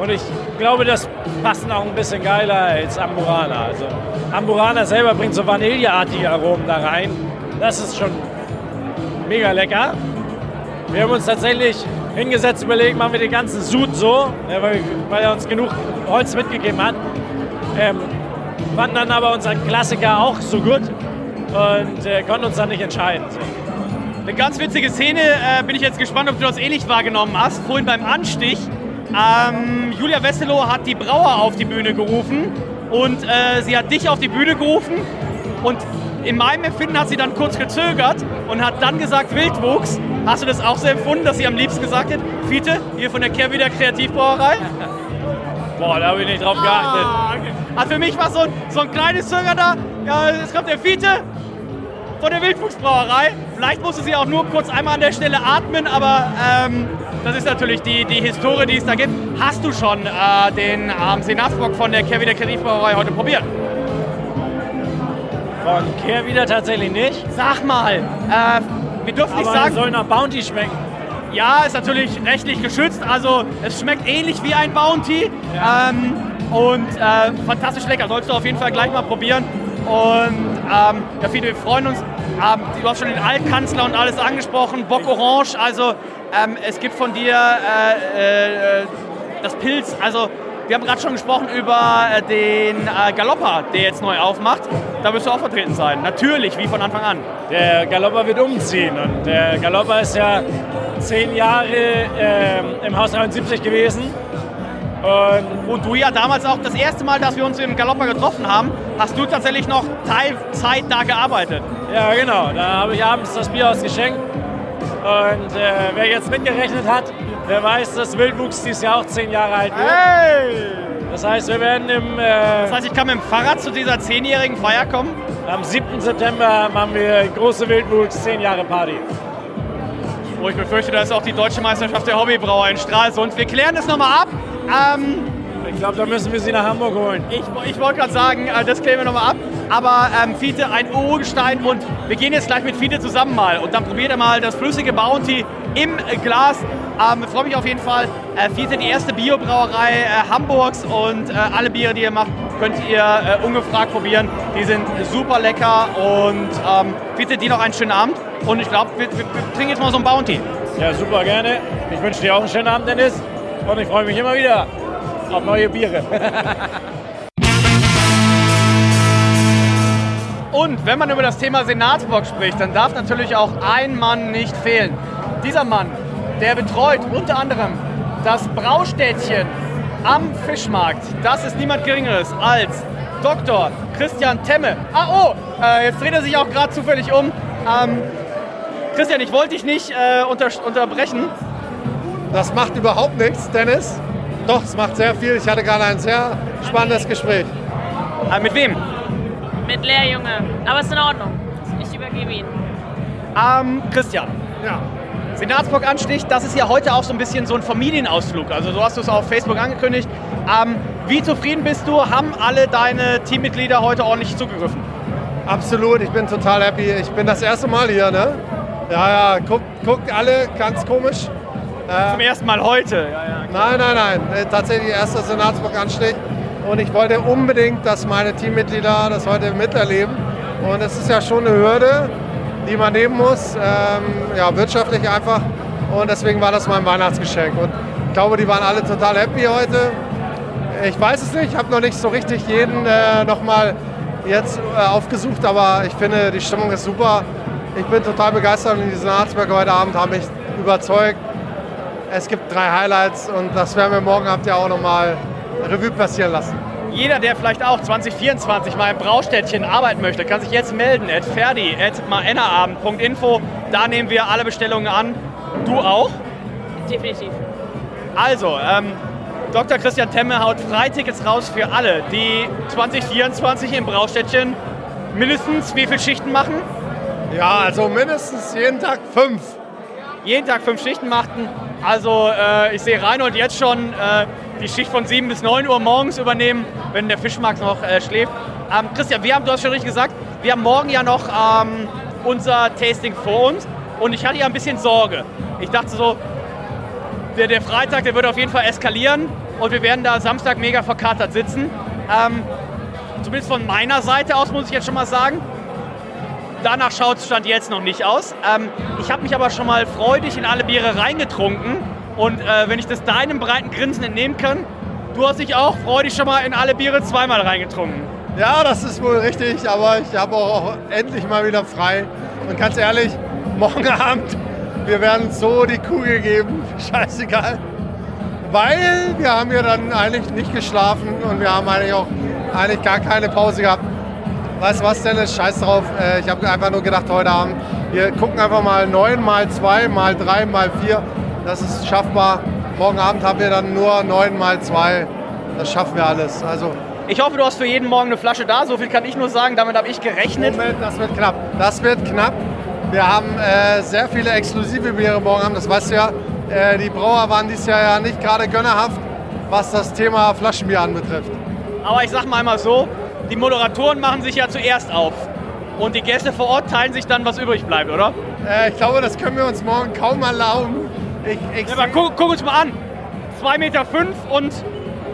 Und ich glaube, das passt auch ein bisschen geiler als Amburana. Also Amburana selber bringt so vanilleartige Aromen da rein. Das ist schon mega lecker. Wir haben uns tatsächlich hingesetzt, überlegt, machen wir den ganzen Sud so, weil, er uns genug Holz mitgegeben hat. Ähm, fanden dann aber unseren Klassiker auch so gut und äh, konnten uns dann nicht entscheiden. Eine ganz witzige Szene, äh, bin ich jetzt gespannt, ob du das ähnlich wahrgenommen hast. Vorhin beim Anstich, ähm, Julia Wesselow hat die Brauer auf die Bühne gerufen und äh, sie hat dich auf die Bühne gerufen und in meinem Empfinden hat sie dann kurz gezögert und hat dann gesagt Wildwuchs. Hast du das auch so empfunden, dass sie am liebsten gesagt hat, Fiete, hier von der Kehrwieder Kreativbrauerei? Boah, da habe ich nicht drauf geachtet. Ah, okay. Also für mich war so ein, so ein kleines Zögern da. Ja, es kommt der Fiete von der Wildwuchsbrauerei. Vielleicht musste sie auch nur kurz einmal an der Stelle atmen, aber ähm, das ist natürlich die, die Historie, die es da gibt. Hast du schon äh, den ähm, Senatsbock von der Kehrwieder Kreativbrauerei heute probiert? Von Kehrwieder tatsächlich nicht. Sag mal, äh, wir dürfen nicht Aber sagen. soll nach Bounty schmecken. Ja, ist natürlich rechtlich geschützt. Also es schmeckt ähnlich wie ein Bounty. Ja. Ähm, und äh, fantastisch lecker. Sollst du auf jeden Fall gleich mal probieren. Und ähm, ja, viele, wir freuen uns. Ähm, du hast schon den Altkanzler und alles angesprochen, Bock Orange. Also ähm, es gibt von dir äh, äh, das Pilz. Also wir haben gerade schon gesprochen über äh, den äh, Galopper, der jetzt neu aufmacht. Da wirst du auch vertreten sein. Natürlich, wie von Anfang an. Der Galopper wird umziehen. Und der Galopper ist ja zehn Jahre äh, im Haus 73 gewesen. Und, und, du ja damals auch das erste Mal, dass wir uns im Galopper getroffen haben, hast du tatsächlich noch Teilzeit da gearbeitet. Ja, genau. Da habe ich abends das Bier ausgeschenkt. Und äh, wer jetzt mitgerechnet hat, der weiß, dass Wildwuchs dieses Jahr auch zehn Jahre alt wird. Hey! Das heißt, wir werden im. Äh, das heißt, ich kann mit dem Fahrrad zu dieser zehnjährigen Feier kommen? Am 7. September machen wir große Wildwuchs 10 Jahre Party. Oh, ich befürchte, da ist auch die deutsche Meisterschaft der Hobbybrauer in Stralsund. Wir klären das nochmal ab. Ähm, ich glaube, da müssen wir sie nach Hamburg holen. Ich, ich wollte gerade sagen, äh, das klären wir nochmal ab. Aber ähm, Fiete, ein Urgestein und wir gehen jetzt gleich mit Fiete zusammen mal und dann probiert er mal das flüssige Bounty im Glas. Ähm, ich freue mich auf jeden Fall. Äh, Fiete, die erste Biobrauerei äh, Hamburgs und äh, alle Biere, die ihr macht, könnt ihr äh, ungefragt probieren. Die sind super lecker und ähm, Fiete, dir noch einen schönen Abend und ich glaube, wir, wir, wir trinken jetzt mal so ein Bounty. Ja, super gerne. Ich wünsche dir auch einen schönen Abend, Dennis. Und ich freue mich immer wieder auf neue Biere. Und wenn man über das Thema Senatsbock spricht, dann darf natürlich auch ein Mann nicht fehlen. Dieser Mann, der betreut unter anderem das Braustädtchen am Fischmarkt. Das ist niemand Geringeres als Dr. Christian Temme. Ah, oh, äh, jetzt dreht er sich auch gerade zufällig um. Ähm, Christian, ich wollte dich nicht äh, unter, unterbrechen. Das macht überhaupt nichts, Dennis. Doch, es macht sehr viel. Ich hatte gerade ein sehr spannendes Gespräch. Äh, mit wem? Mit Lehrjunge. Aber es ist in Ordnung. Ich übergebe ihn. Ähm, Christian. Ja. Senatsburg-Anstich, das ist ja heute auch so ein bisschen so ein Familienausflug. Also so hast du es auf Facebook angekündigt. Ähm, wie zufrieden bist du? Haben alle deine Teammitglieder heute ordentlich zugegriffen? Absolut, ich bin total happy. Ich bin das erste Mal hier, ne? Ja, ja, guckt, guckt alle, ganz komisch. Äh, Zum ersten Mal heute? Ja, ja, nein, nein, nein. Äh, tatsächlich erster Senatsburg-Anstich. Und ich wollte unbedingt, dass meine Teammitglieder das heute miterleben. Und es ist ja schon eine Hürde, die man nehmen muss. Ähm, ja, wirtschaftlich einfach. Und deswegen war das mein Weihnachtsgeschenk. Und ich glaube, die waren alle total happy heute. Ich weiß es nicht, ich habe noch nicht so richtig jeden äh, nochmal jetzt äh, aufgesucht, aber ich finde, die Stimmung ist super. Ich bin total begeistert und die Senatsberger heute Abend haben mich überzeugt. Es gibt drei Highlights und das werden wir morgen Abend ja auch nochmal Revue passieren lassen. Jeder, der vielleicht auch 2024 mal im Braustädtchen arbeiten möchte, kann sich jetzt melden at ferdi at maennerabend.info. Da nehmen wir alle Bestellungen an. Du auch? Definitiv. Also, ähm, Dr. Christian Temme haut Freitickets raus für alle, die 2024 im Braustädtchen mindestens wie viele Schichten machen? Ja, also mindestens jeden Tag fünf. Jeden Tag fünf Schichten machten. Also äh, ich sehe Reinhold jetzt schon äh, die Schicht von 7 bis 9 Uhr morgens übernehmen, wenn der Fischmarkt noch äh, schläft. Ähm, Christian, wir haben, du hast schon richtig gesagt, wir haben morgen ja noch ähm, unser Tasting vor uns und ich hatte ja ein bisschen Sorge. Ich dachte so, der, der Freitag, der wird auf jeden Fall eskalieren und wir werden da Samstag mega verkatert sitzen. Ähm, zumindest von meiner Seite aus muss ich jetzt schon mal sagen. Danach schaut es Stand jetzt noch nicht aus. Ähm, ich habe mich aber schon mal freudig in alle Biere reingetrunken. Und äh, wenn ich das deinem breiten Grinsen entnehmen kann, du hast dich auch freudig schon mal in alle Biere zweimal reingetrunken. Ja, das ist wohl richtig, aber ich habe auch endlich mal wieder frei. Und ganz ehrlich, morgen Abend, wir werden so die Kugel geben, scheißegal. Weil wir haben ja dann eigentlich nicht geschlafen und wir haben eigentlich auch eigentlich gar keine Pause gehabt. Weißt du was, Dennis? Scheiß drauf. Äh, ich habe einfach nur gedacht, heute Abend, wir gucken einfach mal 9 mal 2 mal 3 mal 4. Das ist schaffbar. Morgen Abend haben wir dann nur 9 mal 2. Das schaffen wir alles. Also, Ich hoffe, du hast für jeden Morgen eine Flasche da. So viel kann ich nur sagen. Damit habe ich gerechnet. Moment, das wird knapp. Das wird knapp. Wir haben äh, sehr viele exklusive Biere morgen Abend. Das weißt du ja. Äh, die Brauer waren dieses Jahr ja nicht gerade gönnerhaft, was das Thema Flaschenbier anbetrifft. Aber ich sag mal einmal so, die Moderatoren machen sich ja zuerst auf. Und die Gäste vor Ort teilen sich dann, was übrig bleibt, oder? Äh, ich glaube, das können wir uns morgen kaum erlauben. Ich, ich ja, aber guck, guck, uns mal an. 2,5 Meter fünf und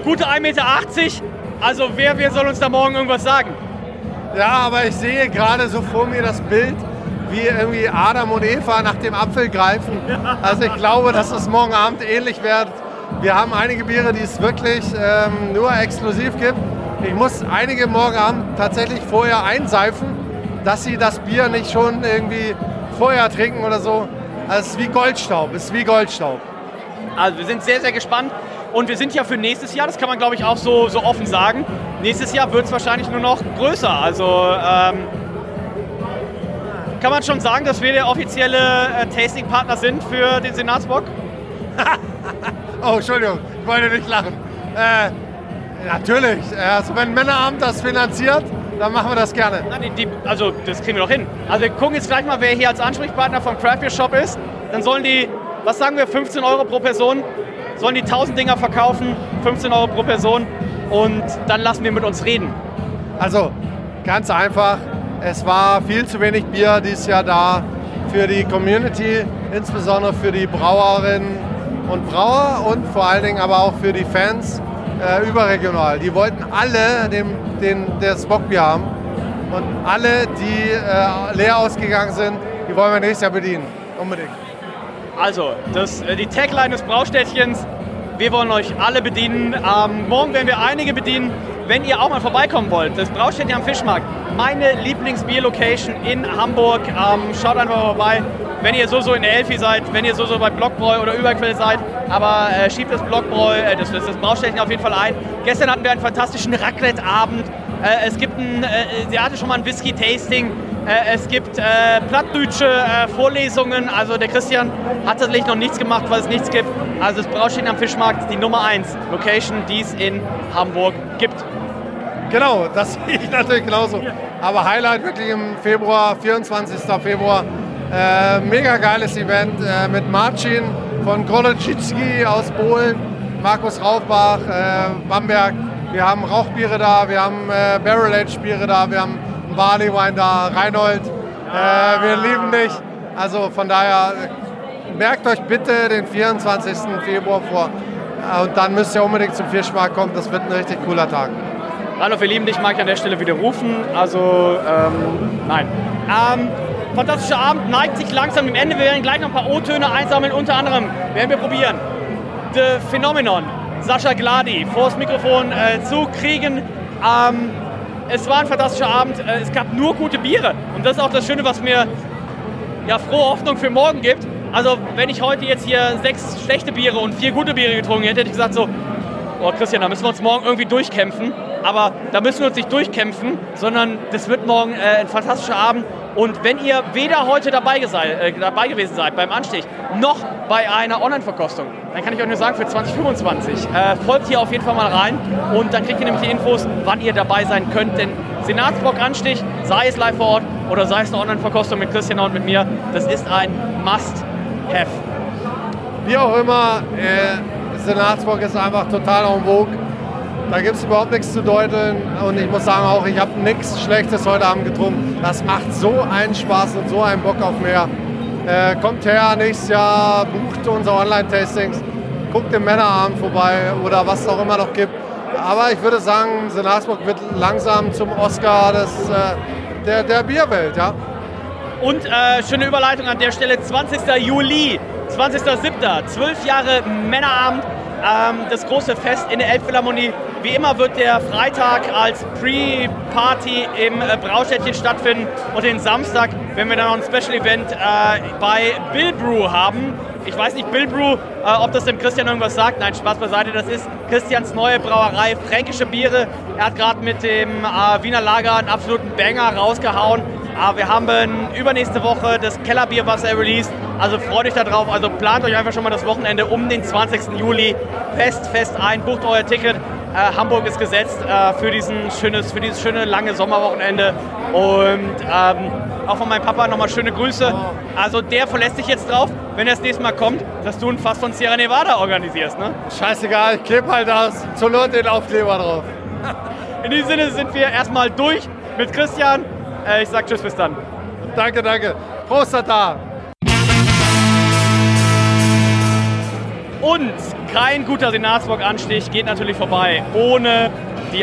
gute 1,80 Meter. Also wer, wer soll uns da morgen irgendwas sagen? Ja, aber ich sehe gerade so vor mir das Bild, wie irgendwie Adam und Eva nach dem Apfel greifen. Also ich glaube, dass es morgen Abend ähnlich wird. Wir haben einige Biere, die es wirklich ähm, nur exklusiv gibt. Ich muss einige morgen Abend tatsächlich vorher einseifen, dass sie das Bier nicht schon irgendwie vorher trinken oder so. Also es ist wie Goldstaub, es ist wie Goldstaub. Also wir sind sehr, sehr gespannt. Und wir sind ja für nächstes Jahr, das kann man glaube ich auch so, so offen sagen, nächstes Jahr wird es wahrscheinlich nur noch größer. Also ähm, kann man schon sagen, dass wir der offizielle äh, Tasting-Partner sind für den Senatsbock? oh, Entschuldigung, ich wollte nicht lachen. Äh, natürlich, also wenn Männeramt das finanziert, dann machen wir das gerne. Nein, die, also das kriegen wir doch hin. Also wir gucken jetzt gleich mal, wer hier als Ansprechpartner vom Craft Beer Shop ist. Dann sollen die, was sagen wir, 15 Euro pro Person, sollen die 1000 Dinger verkaufen, 15 Euro pro Person und dann lassen wir mit uns reden. Also ganz einfach, es war viel zu wenig Bier dieses Jahr da für die Community, insbesondere für die Brauerinnen und Brauer und vor allen Dingen aber auch für die Fans äh, überregional. Die wollten alle den, den, das Bockbier haben und alle, die äh, leer ausgegangen sind, die wollen wir nächstes Jahr bedienen. Unbedingt. Also, das, äh, die Tagline des Braustädtchens, wir wollen euch alle bedienen. Ähm, morgen werden wir einige bedienen. Wenn ihr auch mal vorbeikommen wollt, das Braustädtchen am Fischmarkt, meine Lieblingsbier-Location in Hamburg. Ähm, schaut einfach mal vorbei. Wenn ihr so so in der Elfi seid, wenn ihr so so bei Blockbräu oder Überquell seid, aber äh, schiebt das Blockbräu, äh, das, das, das Braustädtchen auf jeden Fall ein. Gestern hatten wir einen fantastischen Raclette-Abend. Äh, es gibt ein, äh, sie hatte schon mal ein Whisky-Tasting. Äh, es gibt äh, plattdeutsche äh, Vorlesungen. Also der Christian hat tatsächlich noch nichts gemacht, weil es nichts gibt. Also das Braustädtchen am Fischmarkt, die Nummer 1 Location, die es in Hamburg gibt. Genau, das sehe ich natürlich genauso. Aber Highlight wirklich im Februar, 24. Februar. Äh, mega geiles Event äh, mit Marcin von Golocicki aus Polen, Markus Raufbach, äh, Bamberg. Wir haben Rauchbiere da, wir haben äh, Barrel Aged Biere da, wir haben einen Barley Wine da, Reinhold. Äh, wir lieben dich. Also von daher äh, merkt euch bitte den 24. Februar vor. Und dann müsst ihr unbedingt zum Fischmarkt kommen. Das wird ein richtig cooler Tag. Ralf, wir lieben dich, mag ich an der Stelle wieder rufen. Also, ähm, nein. Ähm, fantastischer Abend, neigt sich langsam dem Ende. Wir werden gleich noch ein paar O-Töne einsammeln. Unter anderem werden wir probieren The Phenomenon Sascha Gladi vor das Mikrofon äh, zu kriegen. Ähm, es war ein fantastischer Abend. Äh, es gab nur gute Biere. Und das ist auch das Schöne, was mir ja, frohe Hoffnung für morgen gibt. Also, wenn ich heute jetzt hier sechs schlechte Biere und vier gute Biere getrunken hätte, hätte ich gesagt so, oh Christian, da müssen wir uns morgen irgendwie durchkämpfen. Aber da müssen wir uns nicht durchkämpfen, sondern das wird morgen äh, ein fantastischer Abend. Und wenn ihr weder heute dabei, äh, dabei gewesen seid beim Anstich, noch bei einer Online-Verkostung, dann kann ich euch nur sagen, für 2025 äh, folgt hier auf jeden Fall mal rein und dann kriegt ihr nämlich die Infos, wann ihr dabei sein könnt. Denn Senatsbock Anstich, sei es live vor Ort oder sei es eine Online-Verkostung mit Christian und mit mir, das ist ein Must-Have. Wie auch immer, äh, Senatsbock ist einfach total en vogue. Da gibt es überhaupt nichts zu deuteln. Und ich muss sagen auch, ich habe nichts Schlechtes heute Abend getrunken. Das macht so einen Spaß und so einen Bock auf mehr. Äh, kommt her nächstes Jahr, bucht unsere Online-Tastings, guckt im Männerabend vorbei oder was es auch immer noch gibt. Aber ich würde sagen, Senatsburg wird langsam zum Oscar des, äh, der, der Bierwelt. Ja? Und äh, schöne Überleitung an der Stelle, 20. Juli, 20.07., 12 Jahre Männerabend, ähm, das große Fest in der Elbphilharmonie. Wie immer wird der Freitag als Pre-Party im äh, Braustädtchen stattfinden und den Samstag, wenn wir dann noch ein Special-Event äh, bei Bill Brew haben. Ich weiß nicht, Bill Brew, äh, ob das dem Christian irgendwas sagt. Nein, Spaß beiseite. Das ist Christians neue Brauerei, fränkische Biere. Er hat gerade mit dem äh, Wiener Lager einen absoluten Banger rausgehauen. Aber wir haben übernächste Woche das Kellerbier, was er released. Also freut euch darauf. Also plant euch einfach schon mal das Wochenende um den 20. Juli fest, fest ein. Bucht euer Ticket. Äh, Hamburg ist gesetzt äh, für, diesen schönes, für dieses schöne lange Sommerwochenende. Und ähm, auch von meinem Papa nochmal schöne Grüße. Also der verlässt sich jetzt drauf, wenn er das nächste Mal kommt, dass du ein Fass von Sierra Nevada organisierst. Ne? Scheißegal, ich klebe halt das. Zur Not den Aufkleber drauf. In diesem Sinne sind wir erstmal durch mit Christian. Äh, ich sag Tschüss, bis dann. Danke, danke. Prost, da. Und kein guter Senatsburg-Anstich geht natürlich vorbei ohne die,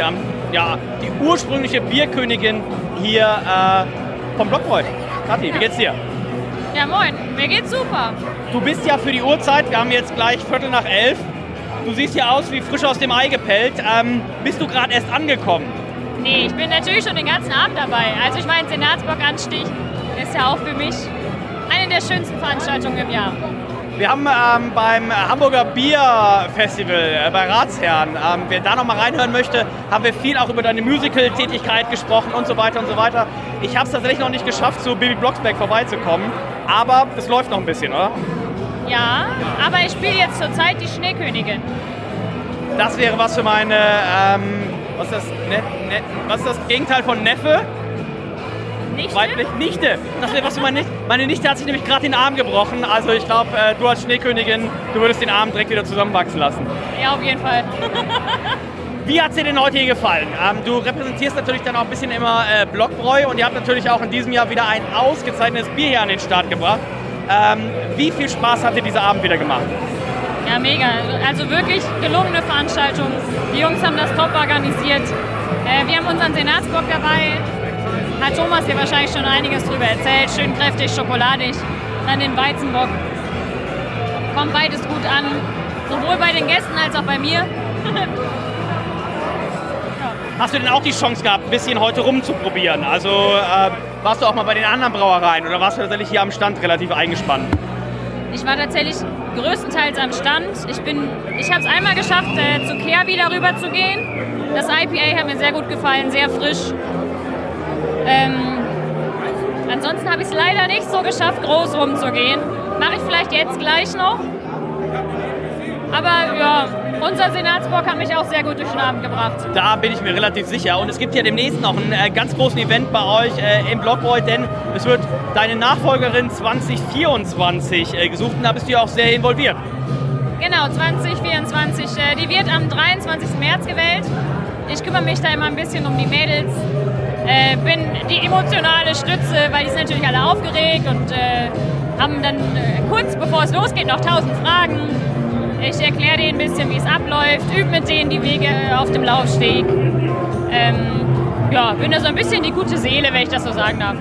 ja, die ursprüngliche Bierkönigin hier äh, vom Blockbräu. Kathi, wie geht's dir? Ja, moin. Mir geht's super. Du bist ja für die Uhrzeit, wir haben jetzt gleich Viertel nach elf. Du siehst ja aus wie frisch aus dem Ei gepellt. Ähm, bist du gerade erst angekommen? Nee, ich bin natürlich schon den ganzen Abend dabei. Also ich meine, Senatsburg-Anstich ist ja auch für mich eine der schönsten Veranstaltungen im Jahr. Wir haben ähm, beim Hamburger Bierfestival äh, bei Ratsherren, ähm, wer da noch mal reinhören möchte, haben wir viel auch über deine Musical-Tätigkeit gesprochen und so weiter und so weiter. Ich habe es tatsächlich noch nicht geschafft, zu Baby Blocksberg vorbeizukommen, aber es läuft noch ein bisschen, oder? Ja, aber ich spiele jetzt zurzeit die Schneekönigin. Das wäre was für meine, ähm, was, ist das, ne, ne, was ist das Gegenteil von Neffe? Nichte? Weiblich Nichte. Das wäre was für meine Nichte. Meine Nichte hat sich nämlich gerade den Arm gebrochen. Also ich glaube, äh, du als Schneekönigin, du würdest den Arm direkt wieder zusammenwachsen lassen. Ja, auf jeden Fall. Wie hat es dir denn heute hier gefallen? Ähm, du repräsentierst natürlich dann auch ein bisschen immer äh, Blockbräu und ihr habt natürlich auch in diesem Jahr wieder ein ausgezeichnetes Bier hier an den Start gebracht. Ähm, wie viel Spaß hat dir dieser Abend wieder gemacht? Ja, mega. Also wirklich gelungene Veranstaltung. Die Jungs haben das top organisiert. Äh, wir haben unseren Senatsbock dabei, hat Thomas hier wahrscheinlich schon einiges drüber erzählt. Schön kräftig, schokoladig. Dann den Weizenbock. Kommt beides gut an. Sowohl bei den Gästen als auch bei mir. Hast du denn auch die Chance gehabt, ein bisschen heute rumzuprobieren? Also äh, warst du auch mal bei den anderen Brauereien oder warst du tatsächlich hier am Stand relativ eingespannt? Ich war tatsächlich größtenteils am Stand. Ich, ich habe es einmal geschafft, äh, zu Kehr wieder rüber zu gehen. Das IPA hat mir sehr gut gefallen, sehr frisch. Ähm, ansonsten habe ich es leider nicht so geschafft, groß rumzugehen. Mache ich vielleicht jetzt gleich noch. Aber ja, unser Senatsbock hat mich auch sehr gut durch den Abend gebracht. Da bin ich mir relativ sicher. Und es gibt ja demnächst noch ein äh, ganz großen Event bei euch äh, im Blockboy, denn es wird deine Nachfolgerin 2024 äh, gesucht und da bist du ja auch sehr involviert. Genau, 2024. Äh, die wird am 23. März gewählt. Ich kümmere mich da immer ein bisschen um die Mädels, bin die emotionale Stütze, weil die sind natürlich alle aufgeregt und haben dann kurz bevor es losgeht noch tausend Fragen. Ich erkläre denen ein bisschen, wie es abläuft, übe mit denen die Wege auf dem Laufsteg. Ähm, ja, bin da so ein bisschen die gute Seele, wenn ich das so sagen darf.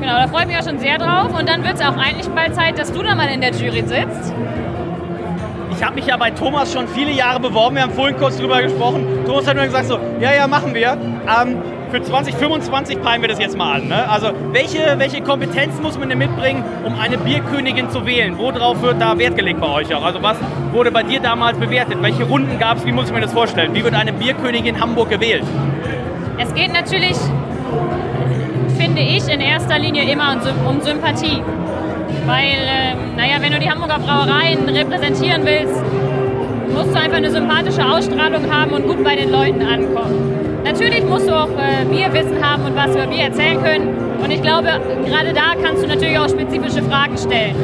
Genau, da freue ich mich auch schon sehr drauf. Und dann wird es auch eigentlich bald Zeit, dass du da mal in der Jury sitzt. ich habe mich ja bei Thomas schon viele Jahre beworben. Wir haben vorhin kurz drüber gesprochen. Thomas hat mir gesagt so, ja, ja, machen wir. Ähm, für 2025 peilen wir das jetzt mal an. Ne? Also welche, welche Kompetenz muss man denn mitbringen, um eine Bierkönigin zu wählen? Worauf wird da Wert gelegt bei euch auch? Also was wurde bei dir damals bewertet? Welche Runden gab es? Wie muss ich mir das vorstellen? Wie wird eine Bierkönigin Hamburg gewählt? Es geht natürlich, finde ich, in erster Linie immer um Sympathie. Weil, ähm, naja, wenn du die Hamburger Brauereien repräsentieren willst, musst du einfach eine sympathische Ausstrahlung haben und gut bei den Leuten ankommen. Natürlich musst du auch äh, Bierwissen haben und was über Bier erzählen können. Und ich glaube, gerade da kannst du natürlich auch spezifische Fragen stellen.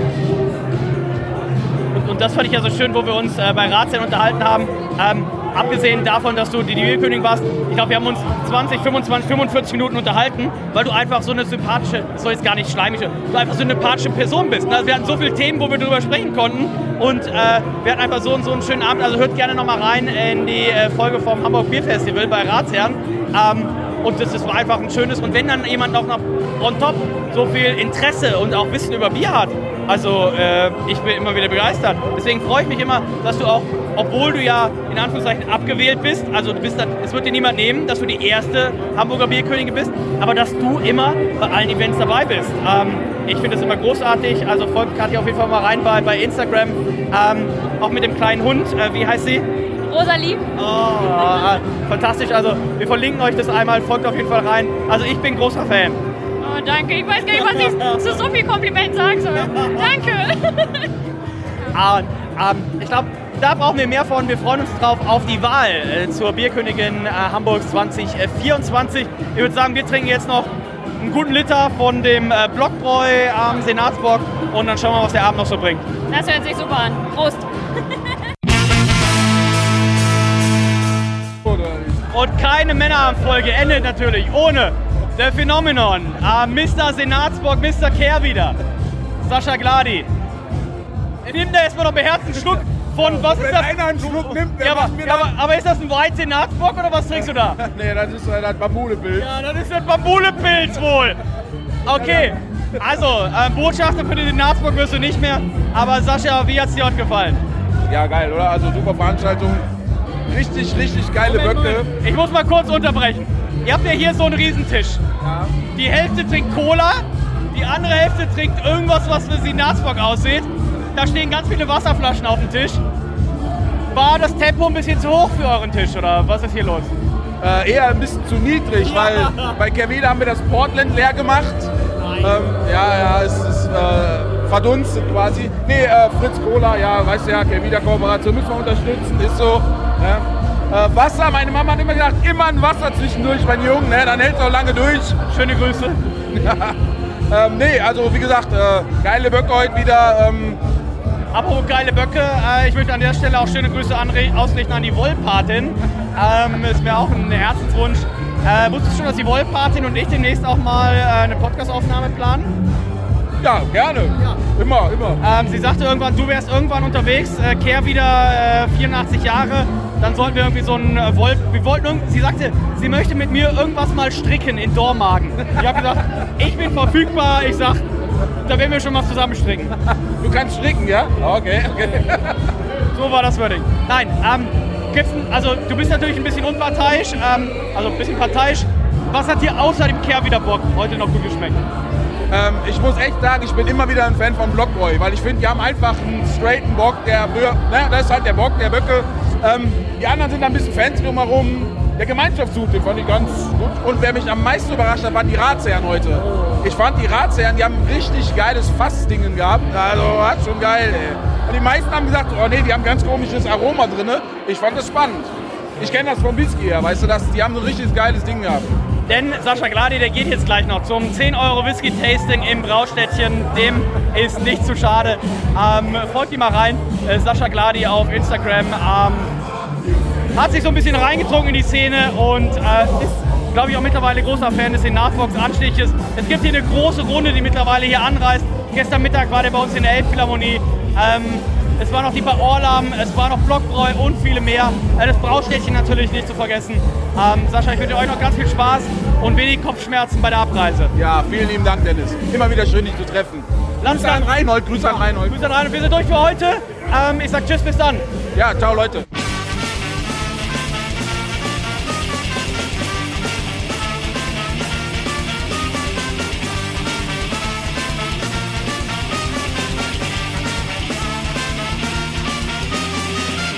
Und, und das fand ich ja so schön, wo wir uns äh, bei Ratsherren unterhalten haben. Ähm, abgesehen davon, dass du die Bierkönigin warst, ich glaube, wir haben uns 20, 25, 45 Minuten unterhalten, weil du einfach so eine sympathische, soll jetzt gar nicht schleimig, du einfach so eine sympathische Person bist. Also wir hatten so viele Themen, wo wir darüber sprechen konnten und äh, wir hatten einfach so so einen schönen Abend. Also hört gerne nochmal rein in die äh, Folge vom Hamburg Bier Festival bei Ratsherren. Ähm, und das, war einfach ein schönes. Und wenn dann jemand auch noch on top so viel Interesse und auch Wissen über Bier hat, also äh, ich bin immer wieder begeistert. Deswegen freue ich mich immer, dass du auch, obwohl du ja in Anführungszeichen abgewählt bist, also du bist dann, es wird dir niemand nehmen, dass du die erste Hamburger Bierkönigin bist, aber dass du immer bei allen Events dabei bist. Ähm, ich finde das immer großartig. Also folgt Katja auf jeden Fall mal rein bei, bei Instagram. Ähm, auch mit dem kleinen Hund. Äh, wie heißt sie? Rosalie. Oh, fantastisch. Also wir verlinken euch das einmal. Folgt auf jeden Fall rein. Also ich bin großer Fan. Oh, danke. Ich weiß gar nicht, was ich zu so viel Kompliment sagen soll. Danke. ah, ähm, ich glaube, da brauchen wir mehr von. Wir freuen uns drauf auf die Wahl äh, zur Bierkönigin äh, Hamburgs 2024. Ich würde sagen, wir trinken jetzt noch einen guten Liter von dem äh, Blockbräu am Senatsbock und dann schauen wir, was der Abend noch so bringt. Das hört sich super an. Prost! und keine Männerfolge endet natürlich ohne der Phänomenon. Äh, Mr. Senatsbock, Mr. Care wieder. Sascha Gladi. Nimm da erstmal noch beherzt einen Schluck von, was Wenn ist das? einer einen Schluck nimmt, ja, aber, ja, aber, aber, ist das ein White Senatsbock oder was trinkst du da? nee, das ist das Bambulepilz. Ja, das ist das Bambulepilz wohl. Okay, also äh, Botschafter für den Senatsbock wirst du nicht mehr. Aber Sascha, wie hat es dir heute gefallen? Ja, geil, oder? Also super Veranstaltung. Richtig, richtig geile Moment, Böcke. Moment. Ich muss mal kurz unterbrechen. Ihr habt ja hier so einen Riesentisch. Ja. Die Hälfte trinkt Cola, die andere Hälfte trinkt irgendwas, was für Senatsbock aussieht. Da stehen ganz viele Wasserflaschen auf dem Tisch. War das Tempo ein bisschen zu hoch für euren Tisch oder was ist hier los? Äh, eher ein bisschen zu niedrig, weil bei Kervida haben wir das Portland leer gemacht. Ähm, ja, ja, es ist äh, verdunstet quasi. Nee, äh, Fritz Cola, ja, weißt du ja, Kervida Kooperation müssen wir unterstützen, ist so. Ne? Äh, Wasser, meine Mama hat immer gesagt, immer ein Wasser zwischendurch, mein Junge, ne? dann hält es auch lange durch. Schöne Grüße. ähm, nee, also wie gesagt, äh, geile Böcke heute wieder. Ähm, Apropos geile Böcke, äh, ich möchte an der Stelle auch schöne Grüße ausrichten an die Wollpatin. Ähm, ist mir auch ein Herzenswunsch. Äh, wusstest du schon, dass die Wollpatin und ich demnächst auch mal äh, eine Podcastaufnahme planen? Ja, gerne. Immer, immer. Ähm, sie sagte irgendwann, du wärst irgendwann unterwegs, äh, kehr wieder äh, 84 Jahre, dann sollten wir irgendwie so ein äh, Woll... Wir wollten sie sagte, sie möchte mit mir irgendwas mal stricken in Dormagen. Ich habe gesagt, ich bin verfügbar, ich sag, da werden wir schon mal zusammen stricken. Du kannst stricken, ja? Okay, okay. So war das Wording. Nein, ähm, also du bist natürlich ein bisschen unparteiisch, ähm, also ein bisschen parteiisch. Was hat dir außer dem Kehrwiederbock heute noch gut geschmeckt? Ähm, ich muss echt sagen, ich bin immer wieder ein Fan von Blockboy, weil ich finde, die haben einfach einen straighten Bock, der, früher- ne, das ist halt der Bock, der Böcke. Ähm, die anderen sind da ein bisschen fancy drumherum. Der Gemeinschaftszug, den fand ich ganz gut. Und wer mich am meisten überrascht hat, waren die Ratsherren heute. Ich fand die Ratsherren, die haben richtig geiles Fassdingen gehabt. Also, hat schon geil, ey. Und die meisten haben gesagt, oh nee, die haben ganz komisches Aroma drin. Ich fand das spannend. Ich kenne das vom Whisky her, weißt du, das, die haben so ein richtig geiles Ding gehabt. Denn Sascha Gladi, der geht jetzt gleich noch zum 10 Euro Whisky Tasting im Braustädtchen. Dem ist nicht zu schade. Ähm, folgt ihm mal rein. Äh, Sascha Gladi auf Instagram. Ähm, hat sich so ein bisschen reingezogen in die Szene und äh, ist, glaube ich, auch mittlerweile großer Fan des Senatsbox-Anstiches. Es gibt hier eine große Runde, die mittlerweile hier anreist. Gestern Mittag war der bei uns in der Elbphilharmonie. Ähm, es war noch die bei Orlam, es war noch Blockbräu und viele mehr. Äh, das Braustädtchen natürlich nicht zu vergessen. Ähm, Sascha, ich wünsche euch noch ganz viel Spaß und wenig Kopfschmerzen bei der Abreise. Ja, vielen lieben Dank, Dennis. Immer wieder schön, dich zu treffen. Grüße an Reinhold, Grüße an Reinhold. Grüße an Reinhold. Wir sind durch für heute. Ähm, ich sag Tschüss, bis dann. Ja, ciao Leute.